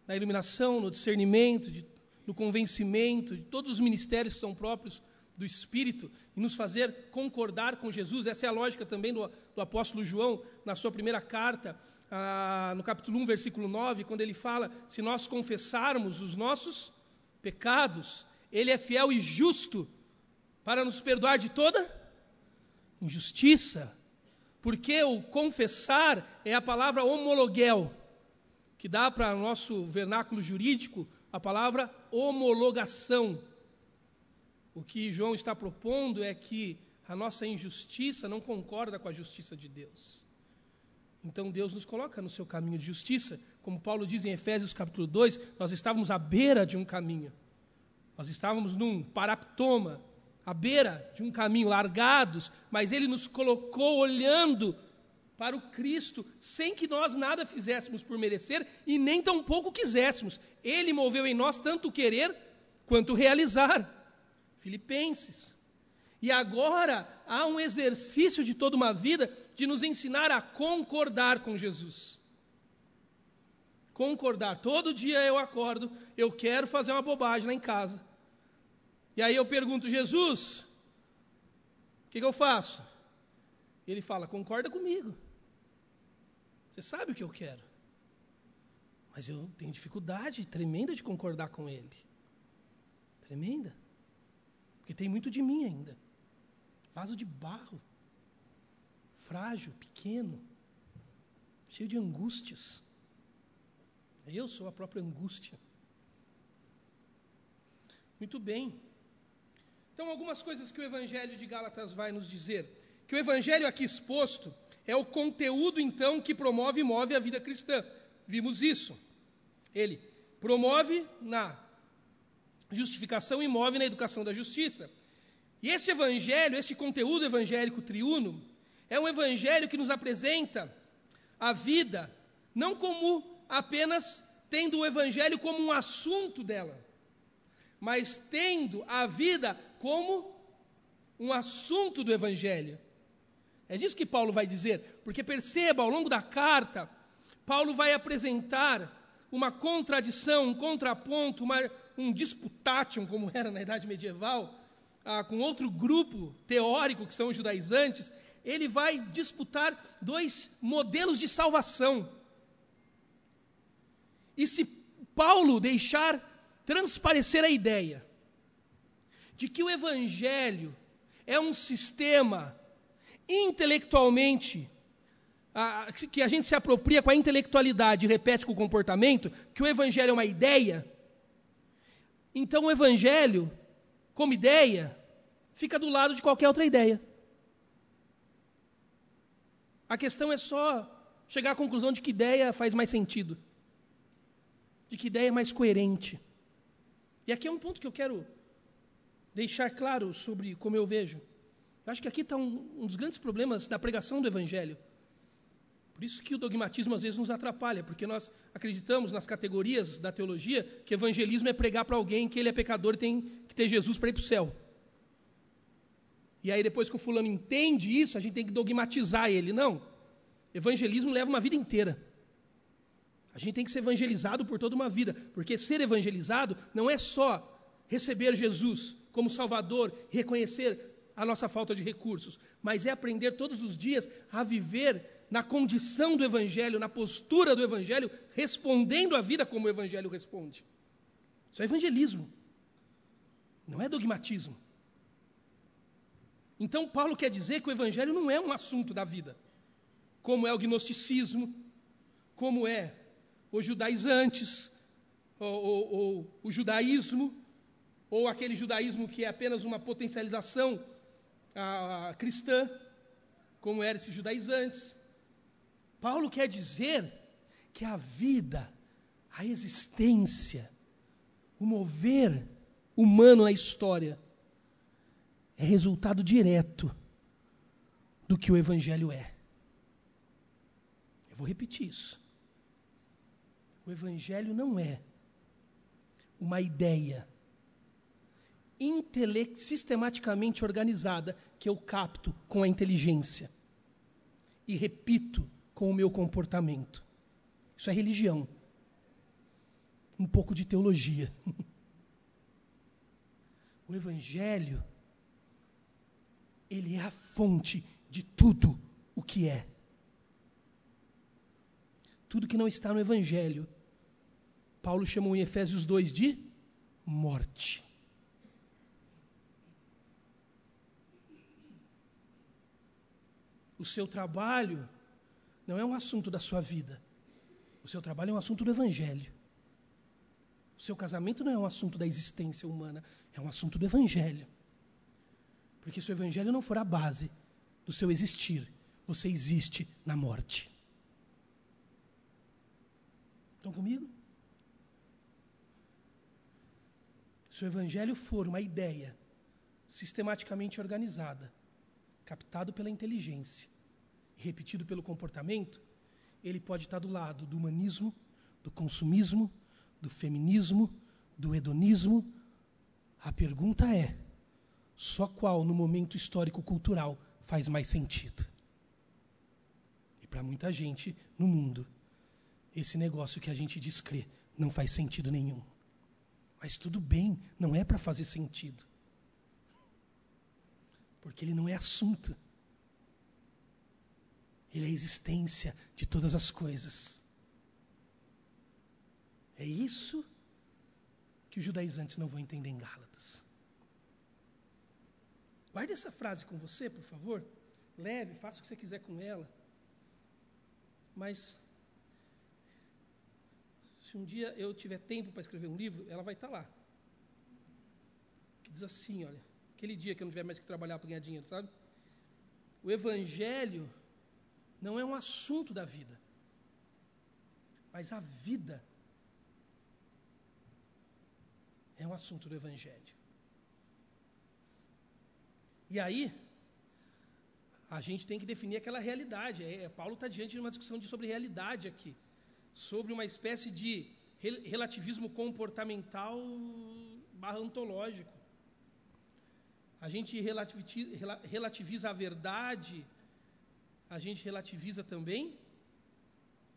na iluminação, no discernimento de no convencimento de todos os ministérios que são próprios do Espírito e nos fazer concordar com Jesus. Essa é a lógica também do, do apóstolo João, na sua primeira carta, ah, no capítulo 1, versículo 9, quando ele fala: se nós confessarmos os nossos pecados, ele é fiel e justo para nos perdoar de toda injustiça. Porque o confessar é a palavra homologuel, que dá para o nosso vernáculo jurídico a palavra homologação. O que João está propondo é que a nossa injustiça não concorda com a justiça de Deus. Então Deus nos coloca no seu caminho de justiça. Como Paulo diz em Efésios capítulo 2, nós estávamos à beira de um caminho. Nós estávamos num paraptoma, à beira de um caminho, largados, mas ele nos colocou olhando para o Cristo, sem que nós nada fizéssemos por merecer e nem tampouco quiséssemos. Ele moveu em nós tanto querer quanto realizar. Filipenses. E agora há um exercício de toda uma vida de nos ensinar a concordar com Jesus. Concordar. Todo dia eu acordo, eu quero fazer uma bobagem lá em casa. E aí eu pergunto, Jesus, o que, que eu faço? Ele fala, concorda comigo. Você sabe o que eu quero. Mas eu tenho dificuldade tremenda de concordar com ele. Tremenda. Porque tem muito de mim ainda vaso de barro, frágil, pequeno, cheio de angústias. Eu sou a própria angústia. Muito bem. Então, algumas coisas que o Evangelho de Gálatas vai nos dizer. Que o Evangelho aqui exposto é o conteúdo, então, que promove e move a vida cristã. Vimos isso. Ele promove na justificação e move na educação da justiça. E este evangelho, este conteúdo evangélico triuno, é um evangelho que nos apresenta a vida não como apenas tendo o evangelho como um assunto dela, mas tendo a vida como um assunto do evangelho. É disso que Paulo vai dizer, porque perceba, ao longo da carta, Paulo vai apresentar uma contradição, um contraponto, uma, um disputation, como era na idade medieval, ah, com outro grupo teórico, que são os judaizantes, ele vai disputar dois modelos de salvação. E se Paulo deixar transparecer a ideia de que o Evangelho é um sistema intelectualmente, ah, que a gente se apropria com a intelectualidade e repete com o comportamento, que o Evangelho é uma ideia, então o Evangelho, como ideia, fica do lado de qualquer outra ideia. A questão é só chegar à conclusão de que ideia faz mais sentido, de que ideia é mais coerente. E aqui é um ponto que eu quero deixar claro sobre como eu vejo. Eu acho que aqui está um, um dos grandes problemas da pregação do Evangelho. Por isso que o dogmatismo às vezes nos atrapalha, porque nós acreditamos nas categorias da teologia que evangelismo é pregar para alguém que ele é pecador e tem que ter Jesus para ir para o céu. E aí, depois que o fulano entende isso, a gente tem que dogmatizar ele. Não. Evangelismo leva uma vida inteira. A gente tem que ser evangelizado por toda uma vida, porque ser evangelizado não é só receber Jesus como Salvador, reconhecer a nossa falta de recursos, mas é aprender todos os dias a viver na condição do Evangelho, na postura do Evangelho, respondendo à vida como o Evangelho responde. Isso é evangelismo, não é dogmatismo. Então, Paulo quer dizer que o Evangelho não é um assunto da vida, como é o gnosticismo, como é os judaizantes, ou, ou, ou o judaísmo, ou aquele judaísmo que é apenas uma potencialização a, a cristã, como eram esses judaizantes. Paulo quer dizer que a vida, a existência, o mover humano na história é resultado direto do que o Evangelho é. Eu vou repetir isso. O Evangelho não é uma ideia sistematicamente organizada que eu capto com a inteligência e repito com o meu comportamento. Isso é religião. Um pouco de teologia. o Evangelho ele é a fonte de tudo o que é. Tudo que não está no Evangelho, Paulo chamou em Efésios 2 de morte. O seu trabalho não é um assunto da sua vida. O seu trabalho é um assunto do Evangelho. O seu casamento não é um assunto da existência humana, é um assunto do Evangelho. Porque se o Evangelho não for a base do seu existir, você existe na morte. Estão comigo? Se o Evangelho for uma ideia sistematicamente organizada, captado pela inteligência e repetido pelo comportamento, ele pode estar do lado do humanismo, do consumismo, do feminismo, do hedonismo. A pergunta é: só qual no momento histórico cultural faz mais sentido. E para muita gente no mundo, esse negócio que a gente crer não faz sentido nenhum. Mas tudo bem, não é para fazer sentido. Porque ele não é assunto. Ele é a existência de todas as coisas. É isso que os judaizantes não vão entender em Gálatas. Guarde essa frase com você, por favor. Leve, faça o que você quiser com ela. Mas se um dia eu tiver tempo para escrever um livro, ela vai estar lá. Que diz assim, olha, aquele dia que eu não tiver mais que trabalhar para ganhar dinheiro, sabe? O evangelho não é um assunto da vida, mas a vida é um assunto do evangelho. E aí, a gente tem que definir aquela realidade. É, Paulo está diante de uma discussão de, sobre realidade aqui sobre uma espécie de relativismo comportamental barra ontológico. A gente relativiza a verdade, a gente relativiza também,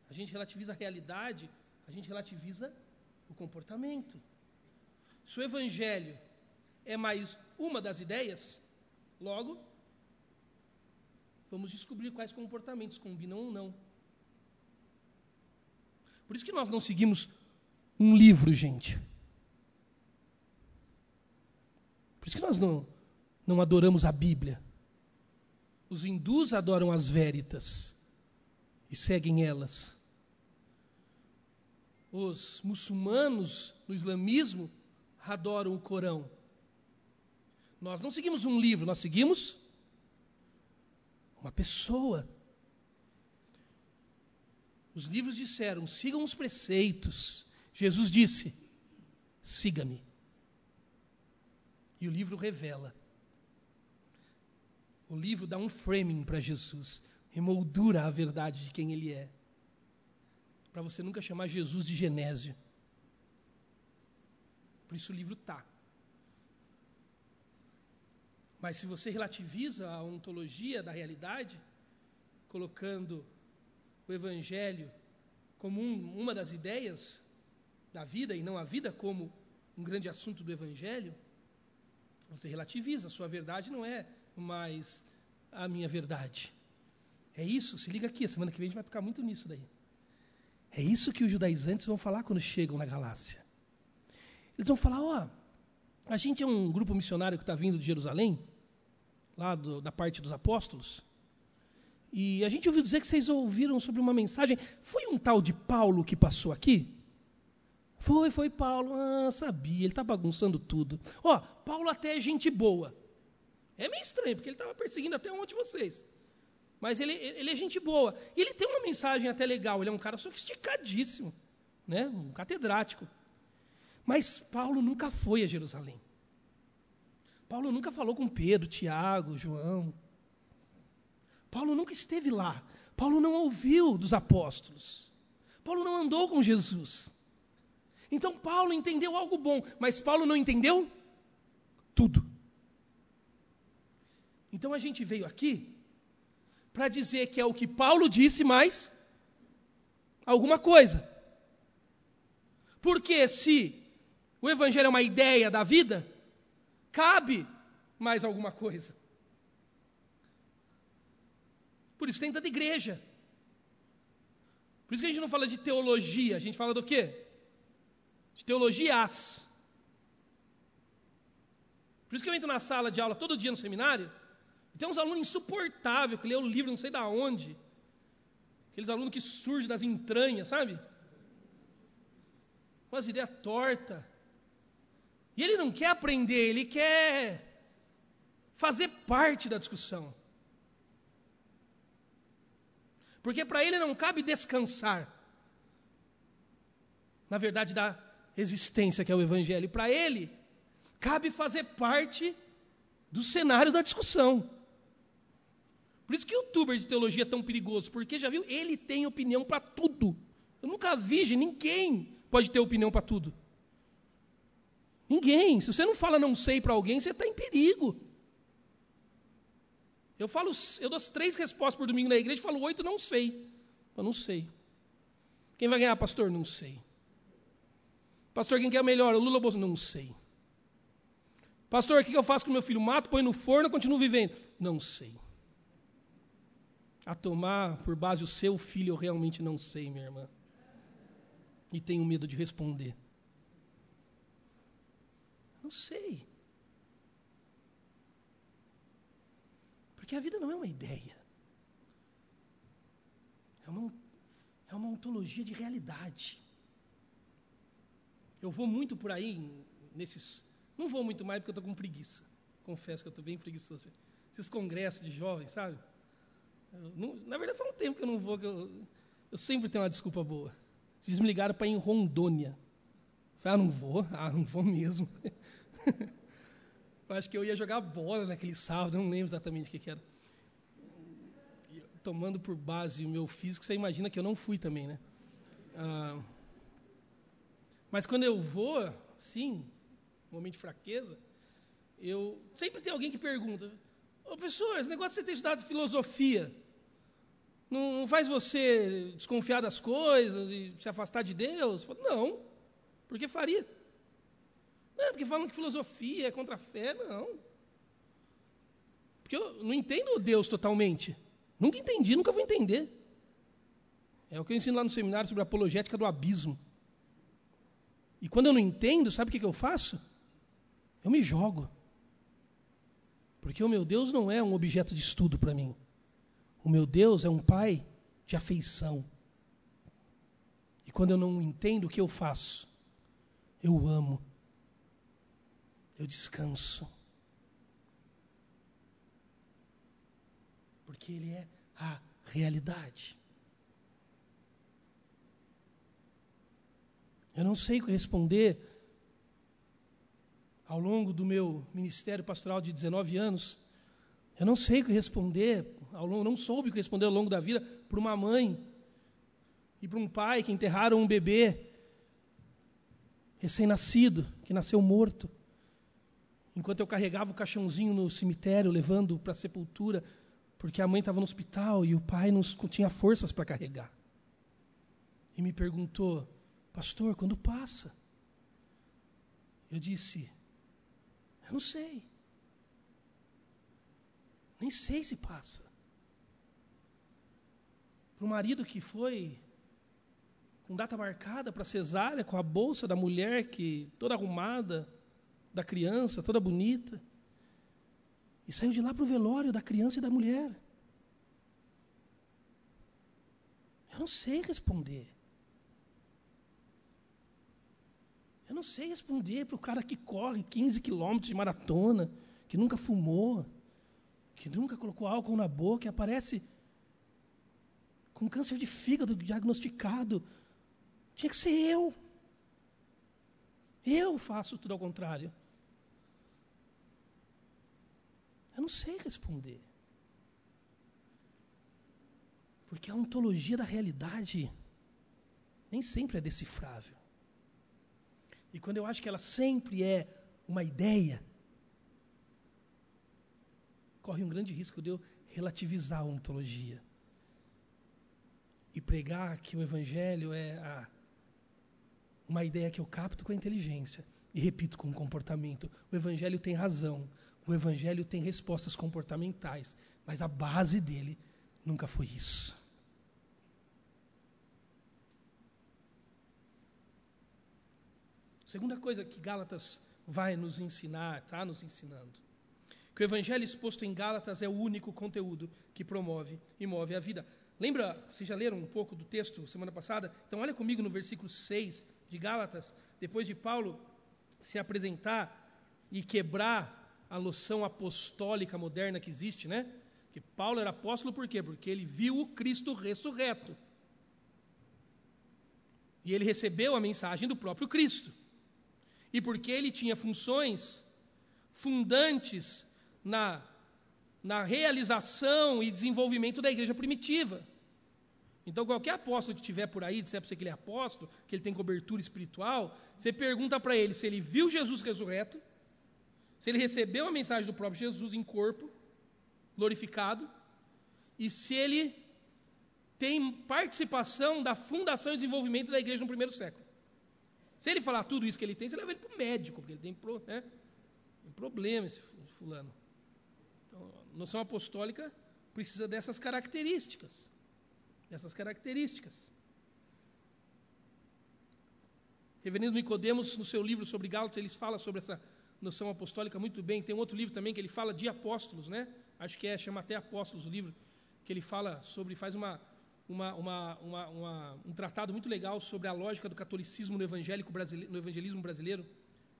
a gente relativiza a realidade, a gente relativiza o comportamento. Se o evangelho é mais uma das ideias, logo, vamos descobrir quais comportamentos combinam ou não. Por isso que nós não seguimos um livro, gente. Por isso que nós não, não adoramos a Bíblia. Os hindus adoram as veritas e seguem elas. Os muçulmanos no islamismo adoram o Corão. Nós não seguimos um livro, nós seguimos uma pessoa. Os livros disseram: sigam os preceitos. Jesus disse: siga-me. E o livro revela. O livro dá um framing para Jesus, remoldura a verdade de quem ele é. Para você nunca chamar Jesus de Genésio. Por isso o livro está. Mas se você relativiza a ontologia da realidade, colocando o Evangelho como um, uma das ideias da vida e não a vida como um grande assunto do Evangelho, você relativiza, a sua verdade não é mais a minha verdade. É isso, se liga aqui, a semana que vem a gente vai tocar muito nisso daí. É isso que os judaizantes vão falar quando chegam na Galácia. Eles vão falar: ó, a gente é um grupo missionário que está vindo de Jerusalém, lá do, da parte dos apóstolos, e a gente ouviu dizer que vocês ouviram sobre uma mensagem. Foi um tal de Paulo que passou aqui? Foi, foi Paulo. Ah, sabia, ele está bagunçando tudo. Ó, Paulo até é gente boa. É meio estranho, porque ele estava perseguindo até um de vocês. Mas ele, ele é gente boa. E ele tem uma mensagem até legal. Ele é um cara sofisticadíssimo, né? um catedrático. Mas Paulo nunca foi a Jerusalém. Paulo nunca falou com Pedro, Tiago, João. Paulo nunca esteve lá. Paulo não ouviu dos apóstolos. Paulo não andou com Jesus. Então Paulo entendeu algo bom, mas Paulo não entendeu tudo. Então a gente veio aqui para dizer que é o que Paulo disse, mais alguma coisa. Porque se o evangelho é uma ideia da vida, cabe mais alguma coisa. Por isso tem tanta igreja. Por isso que a gente não fala de teologia, a gente fala do quê? De teologias. Por isso que eu entro na sala de aula todo dia no seminário, e tem uns alunos insuportáveis que lê o livro não sei da onde. Aqueles alunos que surgem das entranhas, sabe? Com as ideias tortas. E ele não quer aprender, ele quer fazer parte da discussão. Porque para ele não cabe descansar na verdade da existência que é o Evangelho. Para ele, cabe fazer parte do cenário da discussão. Por isso que o youtuber de teologia é tão perigoso, porque já viu, ele tem opinião para tudo. Eu nunca vi, gente, ninguém pode ter opinião para tudo. Ninguém. Se você não fala não sei para alguém, você está em perigo. Eu falo, eu dou três respostas por domingo na igreja, falo oito, não sei. Eu não sei. Quem vai ganhar, pastor? Não sei. Pastor, quem quer melhor? Lula Bolsonaro? Não sei. Pastor, o que eu faço com meu filho? Mato, põe no forno, continuo vivendo? Não sei. A tomar por base o seu filho, eu realmente não sei, minha irmã. E tenho medo de responder. Não sei. Porque a vida não é uma ideia. É uma, é uma ontologia de realidade. Eu vou muito por aí nesses. Não vou muito mais porque eu estou com preguiça. Confesso que eu estou bem preguiçoso. Esses congressos de jovens, sabe? Não, na verdade, faz um tempo que eu não vou, que eu, eu sempre tenho uma desculpa boa. Eles me ligaram para ir em Rondônia. Eu falei, ah, não vou? Ah, não vou mesmo. eu acho que eu ia jogar bola naquele sábado, não lembro exatamente o que, que era. Tomando por base o meu físico, você imagina que eu não fui também, né? Ah, mas quando eu vou, sim, momento de fraqueza, eu sempre tem alguém que pergunta: Ô professor, esse negócio de você ter estudado filosofia não faz você desconfiar das coisas e se afastar de Deus? Falo, não, porque faria. Não, porque falam que filosofia é contra a fé, não. Porque eu não entendo Deus totalmente. Nunca entendi, nunca vou entender. É o que eu ensino lá no seminário sobre a apologética do abismo. E quando eu não entendo, sabe o que eu faço? Eu me jogo. Porque o meu Deus não é um objeto de estudo para mim. O meu Deus é um pai de afeição. E quando eu não entendo o que eu faço, eu amo. Eu descanso. Porque Ele é a realidade. Eu não sei responder ao longo do meu ministério pastoral de 19 anos. Eu não sei o que responder, ao longo, não soube o que responder ao longo da vida para uma mãe e para um pai que enterraram um bebê recém-nascido, que nasceu morto. Enquanto eu carregava o caixãozinho no cemitério, levando para a sepultura, porque a mãe estava no hospital e o pai não tinha forças para carregar. E me perguntou: Pastor, quando passa? Eu disse: Eu não sei. Nem sei se passa. Para o marido que foi com data marcada para cesárea, com a bolsa da mulher que toda arrumada, da criança, toda bonita, e saiu de lá para o velório da criança e da mulher. Eu não sei responder. Eu não sei responder para o cara que corre 15 quilômetros de maratona, que nunca fumou, que nunca colocou álcool na boca e aparece com câncer de fígado diagnosticado. Tinha que ser eu. Eu faço tudo ao contrário. Eu não sei responder. Porque a ontologia da realidade nem sempre é decifrável. E quando eu acho que ela sempre é uma ideia, corre um grande risco de eu relativizar a ontologia e pregar que o Evangelho é a, uma ideia que eu capto com a inteligência e repito com o comportamento. O Evangelho tem razão, o Evangelho tem respostas comportamentais, mas a base dele nunca foi isso. Segunda coisa que Gálatas vai nos ensinar, está nos ensinando, que o evangelho exposto em Gálatas é o único conteúdo que promove e move a vida. Lembra, vocês já leram um pouco do texto semana passada? Então olha comigo no versículo 6 de Gálatas, depois de Paulo se apresentar e quebrar a loção apostólica moderna que existe, né? Que Paulo era apóstolo por quê? Porque ele viu o Cristo ressurreto. E ele recebeu a mensagem do próprio Cristo e porque ele tinha funções fundantes na, na realização e desenvolvimento da igreja primitiva. Então, qualquer apóstolo que estiver por aí, disser para você que ele é apóstolo, que ele tem cobertura espiritual, você pergunta para ele se ele viu Jesus ressurreto, se ele recebeu a mensagem do próprio Jesus em corpo, glorificado e se ele tem participação da fundação e desenvolvimento da igreja no primeiro século. Se ele falar tudo isso que ele tem, você leva ele para o médico, porque ele tem, né, problema esse fulano. Então, a noção apostólica precisa dessas características. Dessas características. Reverendo Nicodemos, no seu livro sobre Gálatas, ele fala sobre essa noção apostólica muito bem. Tem um outro livro também que ele fala de apóstolos, né? Acho que é, chama até Apóstolos o livro, que ele fala sobre, faz uma, uma, uma, uma, um tratado muito legal sobre a lógica do catolicismo no, evangélico brasileiro, no evangelismo brasileiro,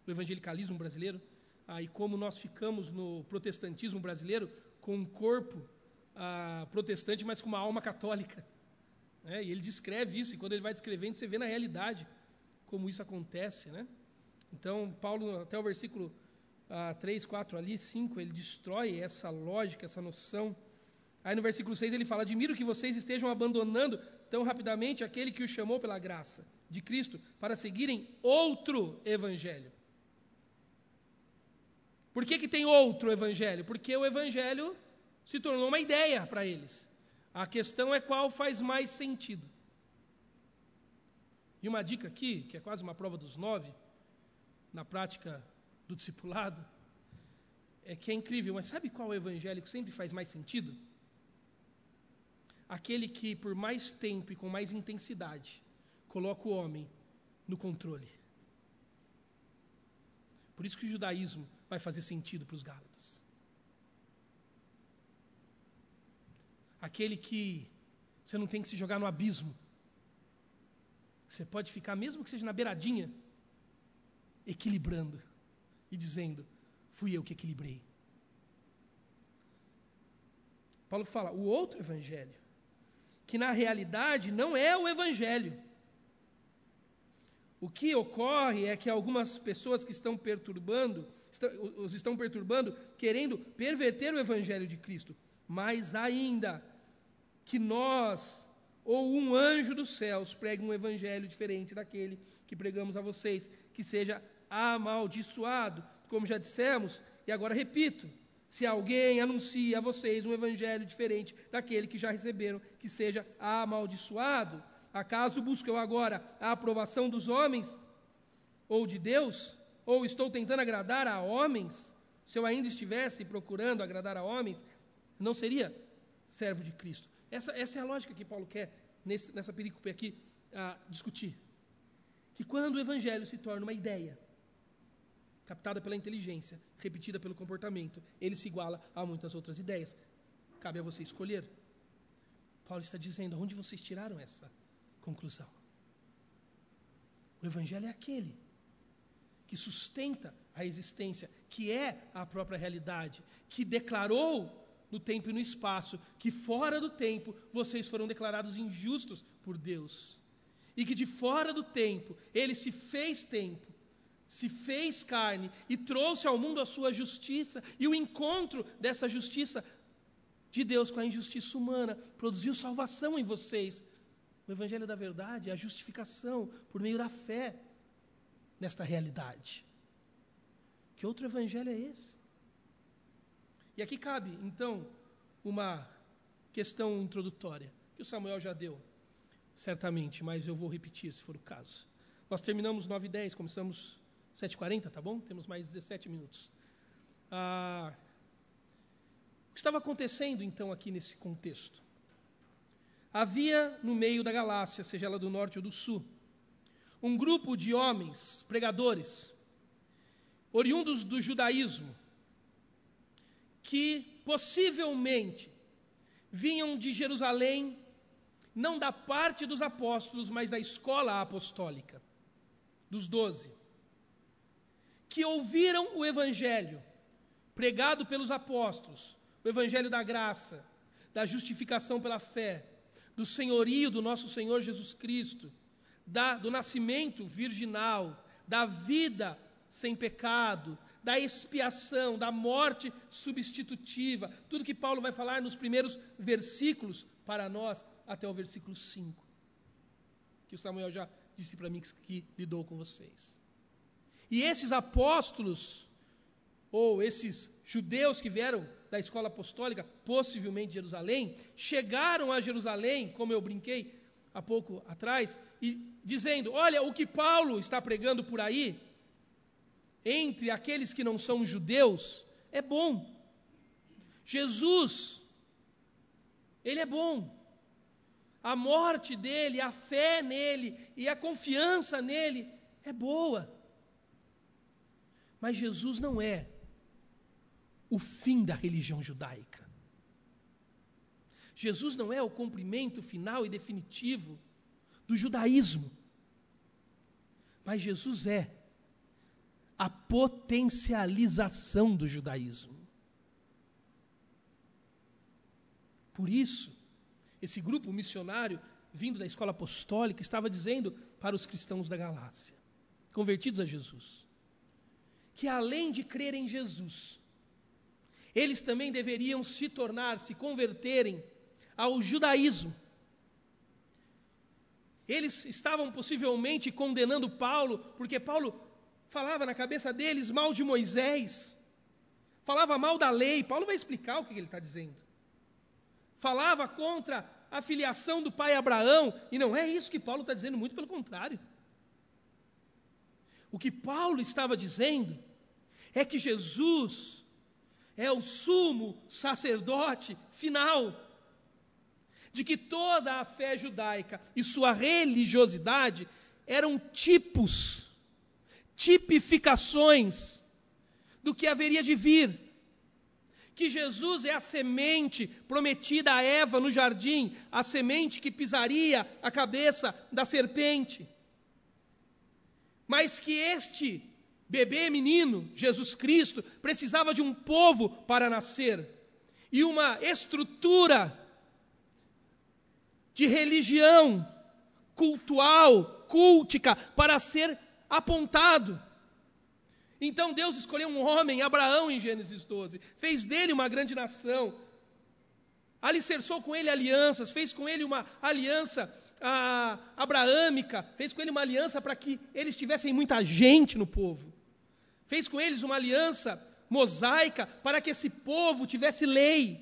no evangelicalismo brasileiro, ah, e como nós ficamos no protestantismo brasileiro com um corpo ah, protestante, mas com uma alma católica. Né? E ele descreve isso, e quando ele vai descrevendo, você vê na realidade como isso acontece. Né? Então, Paulo, até o versículo ah, 3, 4 ali, 5, ele destrói essa lógica, essa noção Aí no versículo 6 ele fala: Admiro que vocês estejam abandonando tão rapidamente aquele que os chamou pela graça de Cristo para seguirem outro evangelho. Por que, que tem outro evangelho? Porque o evangelho se tornou uma ideia para eles. A questão é qual faz mais sentido. E uma dica aqui, que é quase uma prova dos nove, na prática do discipulado, é que é incrível, mas sabe qual evangelho que sempre faz mais sentido? aquele que, por mais tempo e com mais intensidade, coloca o homem no controle. Por isso que o judaísmo vai fazer sentido para os Gálatas. Aquele que você não tem que se jogar no abismo. Você pode ficar, mesmo que seja na beiradinha, equilibrando e dizendo: fui eu que equilibrei. Paulo fala: o outro evangelho que na realidade não é o Evangelho. O que ocorre é que algumas pessoas que estão perturbando, estão, os estão perturbando, querendo perverter o Evangelho de Cristo. Mais ainda, que nós ou um anjo dos céus pregue um Evangelho diferente daquele que pregamos a vocês, que seja amaldiçoado, como já dissemos, e agora repito, se alguém anuncia a vocês um evangelho diferente daquele que já receberam, que seja amaldiçoado. Acaso busco eu agora a aprovação dos homens ou de Deus? Ou estou tentando agradar a homens? Se eu ainda estivesse procurando agradar a homens, não seria servo de Cristo. Essa, essa é a lógica que Paulo quer nesse, nessa perícope aqui uh, discutir. Que quando o evangelho se torna uma ideia, captada pela inteligência, repetida pelo comportamento, ele se iguala a muitas outras ideias. Cabe a você escolher. Paulo está dizendo: onde vocês tiraram essa conclusão? O Evangelho é aquele que sustenta a existência, que é a própria realidade, que declarou no tempo e no espaço que fora do tempo vocês foram declarados injustos por Deus. E que de fora do tempo ele se fez tempo se fez carne e trouxe ao mundo a sua justiça, e o encontro dessa justiça de Deus com a injustiça humana produziu salvação em vocês. O Evangelho da Verdade é a justificação por meio da fé nesta realidade. Que outro Evangelho é esse? E aqui cabe, então, uma questão introdutória, que o Samuel já deu, certamente, mas eu vou repetir se for o caso. Nós terminamos 9 e 10, começamos 7h40, tá bom? Temos mais 17 minutos. Ah, o que estava acontecendo então aqui nesse contexto? Havia no meio da galáxia, seja ela do norte ou do sul, um grupo de homens, pregadores, oriundos do judaísmo, que possivelmente vinham de Jerusalém, não da parte dos apóstolos, mas da escola apostólica, dos doze que ouviram o Evangelho pregado pelos apóstolos, o Evangelho da graça, da justificação pela fé, do senhorio do nosso Senhor Jesus Cristo, da, do nascimento virginal, da vida sem pecado, da expiação, da morte substitutiva, tudo que Paulo vai falar nos primeiros versículos para nós, até o versículo 5, que o Samuel já disse para mim que, que lidou com vocês. E esses apóstolos ou esses judeus que vieram da escola apostólica, possivelmente de Jerusalém, chegaram a Jerusalém, como eu brinquei há pouco atrás, e dizendo: Olha, o que Paulo está pregando por aí, entre aqueles que não são judeus, é bom. Jesus, ele é bom. A morte dele, a fé nele e a confiança nele é boa. Mas Jesus não é o fim da religião judaica. Jesus não é o cumprimento final e definitivo do judaísmo. Mas Jesus é a potencialização do judaísmo. Por isso, esse grupo missionário, vindo da escola apostólica, estava dizendo para os cristãos da Galácia, convertidos a Jesus, que além de crer em Jesus, eles também deveriam se tornar, se converterem ao judaísmo. Eles estavam possivelmente condenando Paulo, porque Paulo falava na cabeça deles mal de Moisés, falava mal da lei. Paulo vai explicar o que ele está dizendo. Falava contra a filiação do pai Abraão, e não é isso que Paulo está dizendo, muito pelo contrário. O que Paulo estava dizendo é que Jesus é o sumo sacerdote final de que toda a fé judaica e sua religiosidade eram tipos, tipificações do que haveria de vir. Que Jesus é a semente prometida a Eva no jardim, a semente que pisaria a cabeça da serpente. Mas que este bebê menino, Jesus Cristo, precisava de um povo para nascer e uma estrutura de religião cultual, cultica, para ser apontado. Então Deus escolheu um homem, Abraão, em Gênesis 12, fez dele uma grande nação, alicerçou com ele alianças, fez com ele uma aliança a, abraâmica, fez com ele uma aliança para que eles tivessem muita gente no povo fez com eles uma aliança mosaica para que esse povo tivesse lei,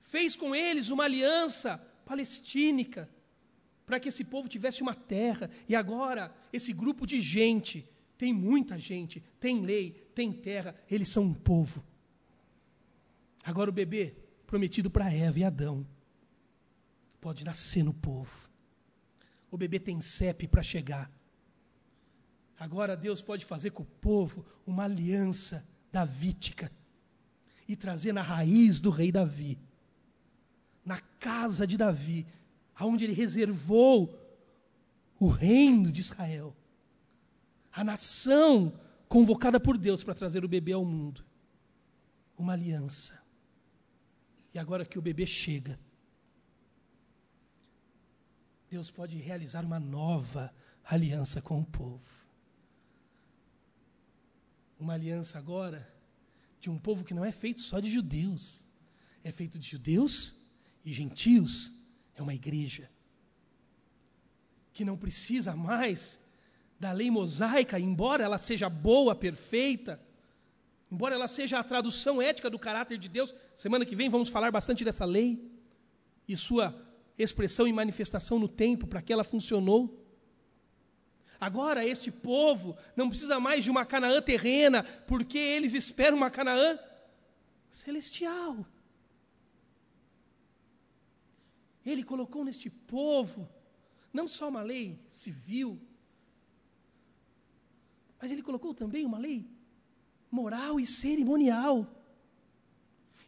fez com eles uma aliança palestínica para que esse povo tivesse uma terra, e agora esse grupo de gente, tem muita gente, tem lei, tem terra, eles são um povo. Agora o bebê prometido para Eva e Adão pode nascer no povo. O bebê tem CEP para chegar. Agora Deus pode fazer com o povo uma aliança davítica e trazer na raiz do rei Davi, na casa de Davi, aonde ele reservou o reino de Israel, a nação convocada por Deus para trazer o bebê ao mundo. Uma aliança. E agora que o bebê chega, Deus pode realizar uma nova aliança com o povo uma aliança agora de um povo que não é feito só de judeus, é feito de judeus e gentios, é uma igreja que não precisa mais da lei mosaica, embora ela seja boa, perfeita, embora ela seja a tradução ética do caráter de Deus. Semana que vem vamos falar bastante dessa lei e sua expressão e manifestação no tempo, para que ela funcionou. Agora, este povo não precisa mais de uma Canaã terrena, porque eles esperam uma Canaã celestial. Ele colocou neste povo não só uma lei civil, mas ele colocou também uma lei moral e cerimonial.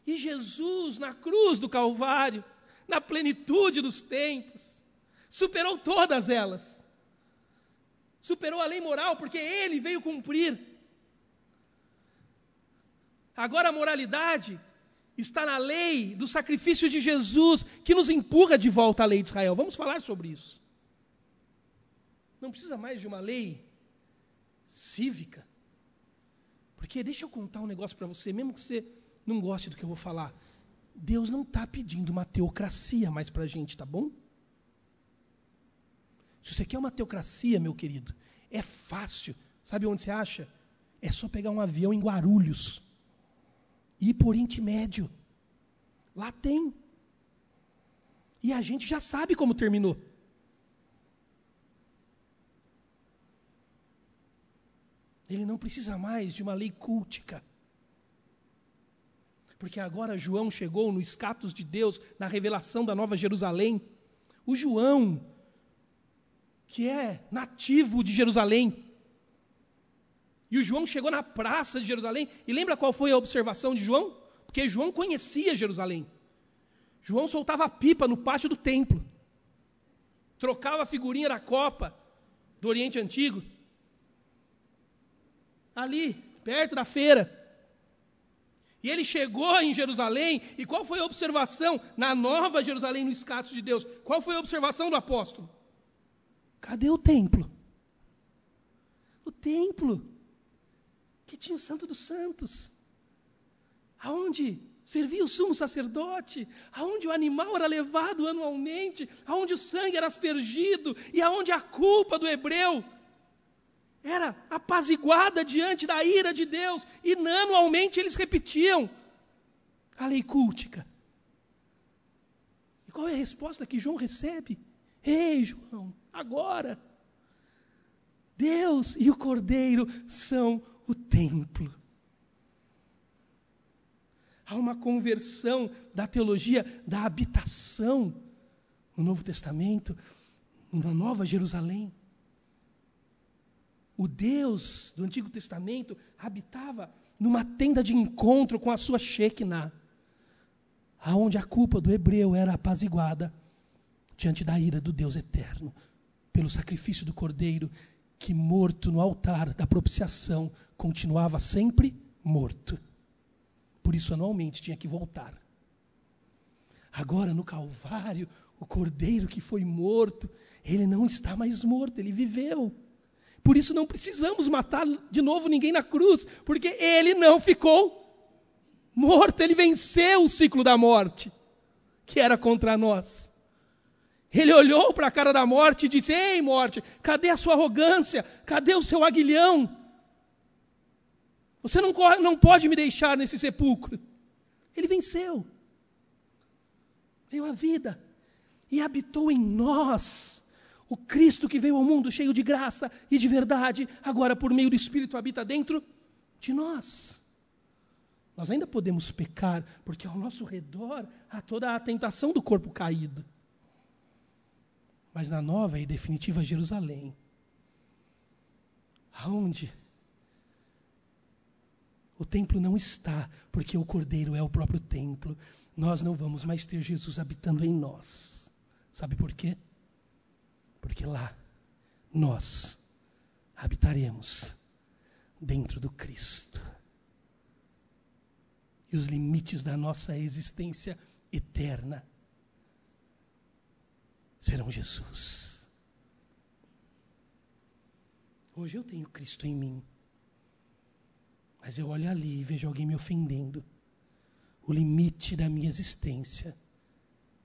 E Jesus, na cruz do Calvário, na plenitude dos tempos, superou todas elas superou a lei moral, porque ele veio cumprir. Agora a moralidade está na lei do sacrifício de Jesus, que nos empurra de volta à lei de Israel. Vamos falar sobre isso. Não precisa mais de uma lei cívica. Porque deixa eu contar um negócio para você, mesmo que você não goste do que eu vou falar. Deus não está pedindo uma teocracia mais para a gente, tá bom? Se você quer uma teocracia, meu querido, é fácil. Sabe onde você acha? É só pegar um avião em Guarulhos. ir por Oriente Médio. Lá tem. E a gente já sabe como terminou. Ele não precisa mais de uma lei cultica. Porque agora João chegou no status de Deus, na revelação da Nova Jerusalém. O João, que é nativo de Jerusalém, e o João chegou na praça de Jerusalém, e lembra qual foi a observação de João? Porque João conhecia Jerusalém. João soltava pipa no pátio do templo, trocava a figurinha da copa do Oriente Antigo, ali, perto da feira. E ele chegou em Jerusalém, e qual foi a observação na nova Jerusalém, no escato de Deus? Qual foi a observação do apóstolo? Cadê o templo? O templo que tinha o Santo dos Santos, aonde servia o sumo sacerdote, aonde o animal era levado anualmente, aonde o sangue era aspergido e aonde a culpa do hebreu era apaziguada diante da ira de Deus, e anualmente eles repetiam a lei cultica. E qual é a resposta que João recebe? Ei, João, agora, Deus e o Cordeiro são o templo. Há uma conversão da teologia da habitação no Novo Testamento, na Nova Jerusalém. O Deus do Antigo Testamento habitava numa tenda de encontro com a sua Shekinah, aonde a culpa do hebreu era apaziguada diante da ira do Deus eterno, pelo sacrifício do cordeiro que morto no altar da propiciação continuava sempre morto. Por isso, anualmente, tinha que voltar. Agora, no Calvário, o cordeiro que foi morto, ele não está mais morto, ele viveu. Por isso, não precisamos matar de novo ninguém na cruz, porque ele não ficou morto, ele venceu o ciclo da morte, que era contra nós. Ele olhou para a cara da morte e disse: Ei, morte, cadê a sua arrogância? Cadê o seu aguilhão? Você não, não pode me deixar nesse sepulcro. Ele venceu. Veio a vida e habitou em nós. O Cristo que veio ao mundo cheio de graça e de verdade, agora por meio do Espírito habita dentro de nós. Nós ainda podemos pecar, porque ao nosso redor há toda a tentação do corpo caído mas na nova e definitiva Jerusalém, aonde o templo não está, porque o Cordeiro é o próprio templo, nós não vamos mais ter Jesus habitando em nós. Sabe por quê? Porque lá nós habitaremos dentro do Cristo. E os limites da nossa existência eterna serão Jesus. Hoje eu tenho Cristo em mim, mas eu olho ali e vejo alguém me ofendendo. O limite da minha existência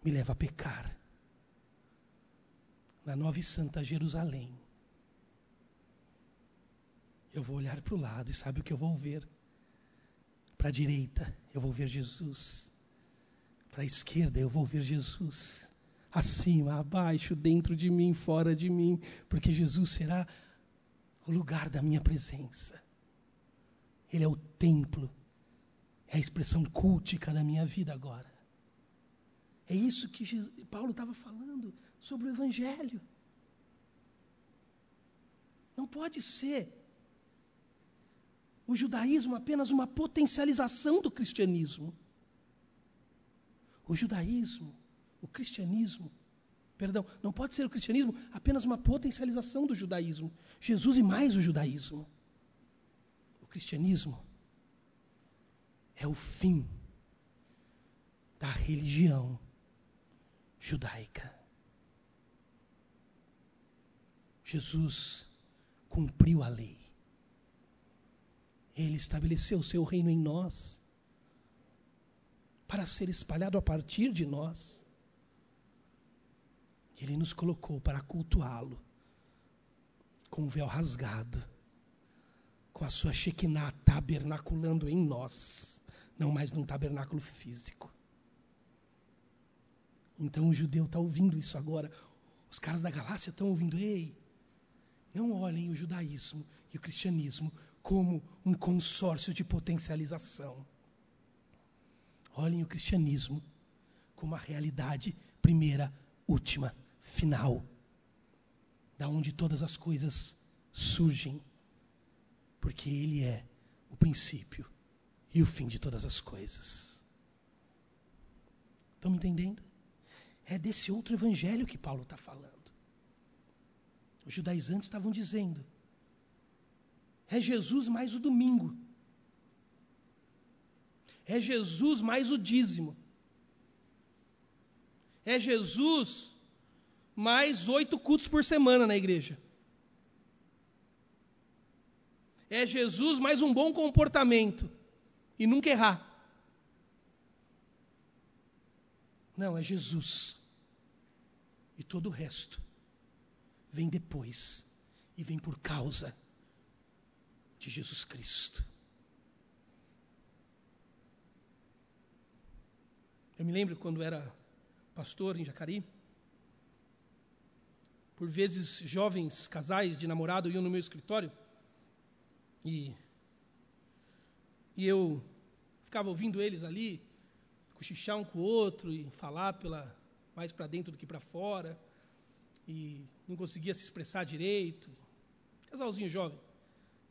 me leva a pecar. Na nova e santa Jerusalém, eu vou olhar para o lado e sabe o que eu vou ver? Para a direita, eu vou ver Jesus. Para a esquerda, eu vou ver Jesus acima, abaixo, dentro de mim, fora de mim, porque Jesus será o lugar da minha presença. Ele é o templo, é a expressão cultica da minha vida agora. É isso que Jesus, Paulo estava falando sobre o Evangelho. Não pode ser o judaísmo apenas uma potencialização do cristianismo. O judaísmo o cristianismo, perdão, não pode ser o cristianismo apenas uma potencialização do judaísmo. Jesus e mais o judaísmo. O cristianismo é o fim da religião judaica. Jesus cumpriu a lei. Ele estabeleceu o seu reino em nós para ser espalhado a partir de nós. Ele nos colocou para cultuá-lo com o véu rasgado, com a sua Shekinah tabernaculando em nós, não mais num tabernáculo físico. Então o judeu está ouvindo isso agora. Os caras da Galácia estão ouvindo, ei, não olhem o judaísmo e o cristianismo como um consórcio de potencialização. Olhem o cristianismo como a realidade primeira, última, final, da onde todas as coisas surgem, porque ele é o princípio e o fim de todas as coisas. Estão me entendendo? É desse outro evangelho que Paulo está falando. Os judaizantes estavam dizendo: é Jesus mais o domingo, é Jesus mais o dízimo, é Jesus mais oito cultos por semana na igreja. É Jesus mais um bom comportamento e nunca errar. Não, é Jesus. E todo o resto vem depois e vem por causa de Jesus Cristo. Eu me lembro quando era pastor em Jacari, por vezes jovens casais de namorado iam no meu escritório e, e eu ficava ouvindo eles ali, cochichar um com o outro e falar pela, mais para dentro do que para fora e não conseguia se expressar direito. Casalzinho jovem.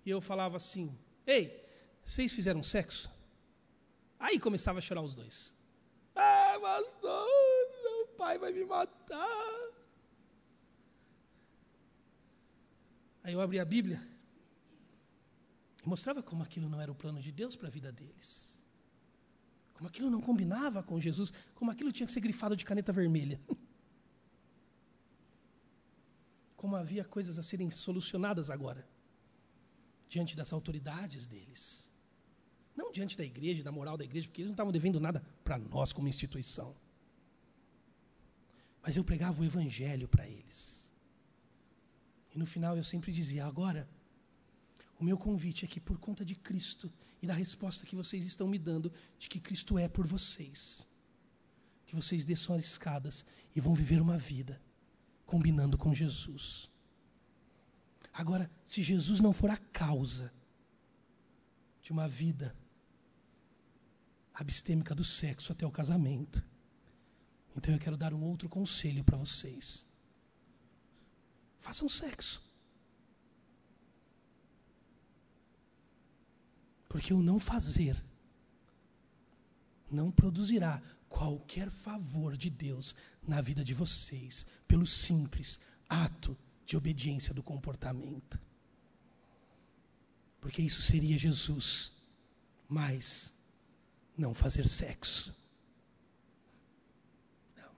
E eu falava assim: Ei, vocês fizeram sexo? Aí começava a chorar os dois. Ah, pastor, meu pai vai me matar. Aí eu abri a Bíblia e mostrava como aquilo não era o plano de Deus para a vida deles. Como aquilo não combinava com Jesus, como aquilo tinha que ser grifado de caneta vermelha. como havia coisas a serem solucionadas agora, diante das autoridades deles. Não diante da igreja, da moral da igreja, porque eles não estavam devendo nada para nós como instituição. Mas eu pregava o evangelho para eles. E no final eu sempre dizia: agora, o meu convite é que, por conta de Cristo e da resposta que vocês estão me dando, de que Cristo é por vocês, que vocês desçam as escadas e vão viver uma vida combinando com Jesus. Agora, se Jesus não for a causa de uma vida abstêmica do sexo até o casamento, então eu quero dar um outro conselho para vocês. Façam sexo. Porque o não fazer não produzirá qualquer favor de Deus na vida de vocês, pelo simples ato de obediência do comportamento. Porque isso seria Jesus, mas não fazer sexo. Não.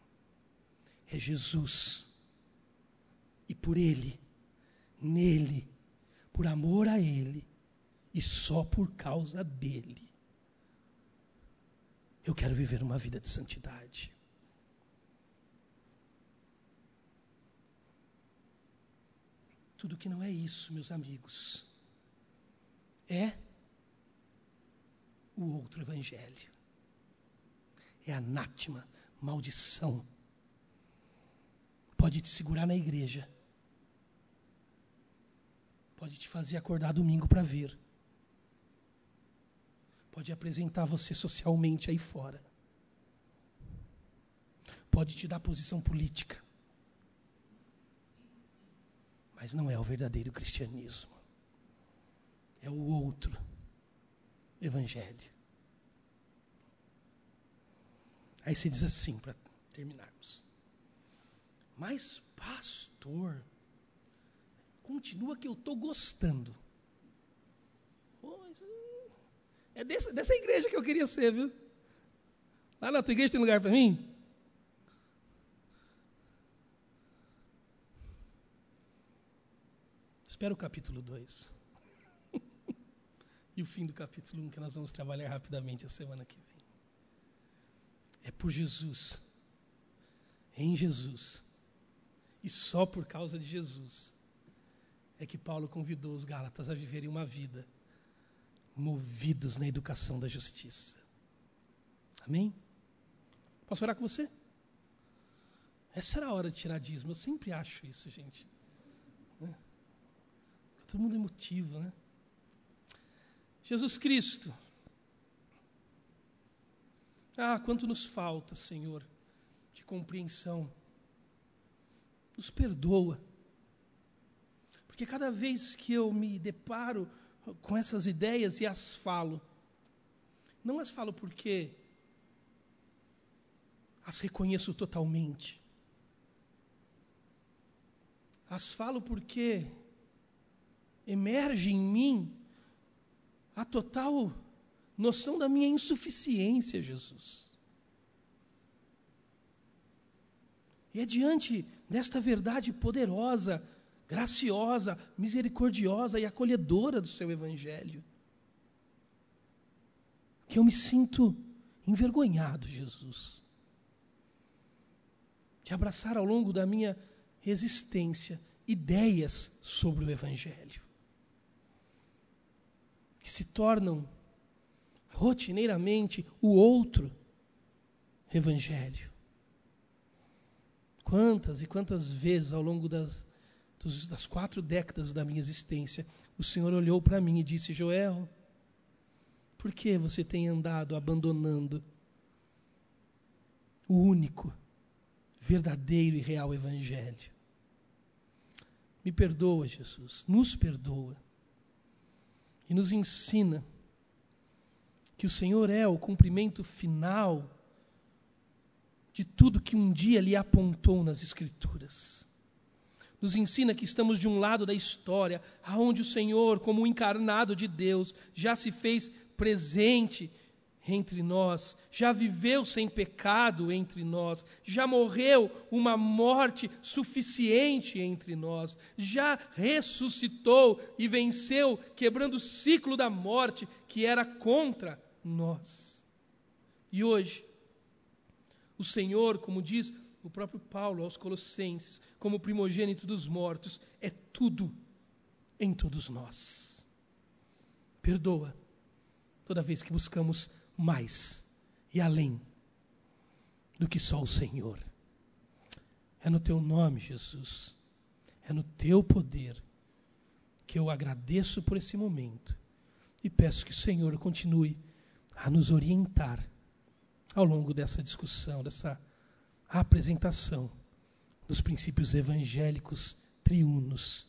É Jesus. E por Ele, nele, por amor a Ele, e só por causa dele, eu quero viver uma vida de santidade. Tudo que não é isso, meus amigos, é o outro evangelho. É anátema, maldição. Pode te segurar na igreja. Pode te fazer acordar domingo para ver pode apresentar você socialmente aí fora, pode te dar posição política, mas não é o verdadeiro cristianismo, é o outro evangelho. Aí você diz assim, para terminarmos. Mas, pastor, continua que eu estou gostando. É dessa, dessa igreja que eu queria ser, viu? Lá na tua igreja tem lugar para mim? Espera o capítulo 2. e o fim do capítulo 1, um, que nós vamos trabalhar rapidamente a semana que vem. É por Jesus, em Jesus, e só por causa de Jesus, é que Paulo convidou os Gálatas a viverem uma vida movidos na educação da justiça. Amém? Posso orar com você? Essa era a hora de tirar dízimo. Eu sempre acho isso, gente. Né? Todo mundo emotivo, né? Jesus Cristo. Ah, quanto nos falta, Senhor, de compreensão. Nos perdoa. Porque cada vez que eu me deparo com essas ideias e as falo, não as falo porque as reconheço totalmente, as falo porque emerge em mim a total noção da minha insuficiência, Jesus. E é diante desta verdade poderosa, graciosa, misericordiosa e acolhedora do seu Evangelho, que eu me sinto envergonhado, Jesus, de abraçar ao longo da minha existência ideias sobre o Evangelho, que se tornam rotineiramente o outro Evangelho. Quantas e quantas vezes ao longo das, dos, das quatro décadas da minha existência, o Senhor olhou para mim e disse: Joel, por que você tem andado abandonando o único, verdadeiro e real Evangelho? Me perdoa, Jesus, nos perdoa. E nos ensina que o Senhor é o cumprimento final de tudo que um dia lhe apontou nas Escrituras. Nos ensina que estamos de um lado da história, aonde o Senhor, como o encarnado de Deus, já se fez presente entre nós, já viveu sem pecado entre nós, já morreu uma morte suficiente entre nós, já ressuscitou e venceu, quebrando o ciclo da morte que era contra nós. E hoje, o Senhor, como diz o próprio Paulo aos Colossenses, como primogênito dos mortos, é tudo em todos nós. Perdoa toda vez que buscamos mais e além do que só o Senhor. É no teu nome, Jesus, é no teu poder que eu agradeço por esse momento e peço que o Senhor continue a nos orientar ao longo dessa discussão, dessa apresentação dos princípios evangélicos triunos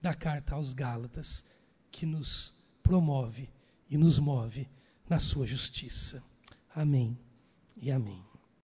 da carta aos Gálatas, que nos promove e nos move na sua justiça. Amém e amém.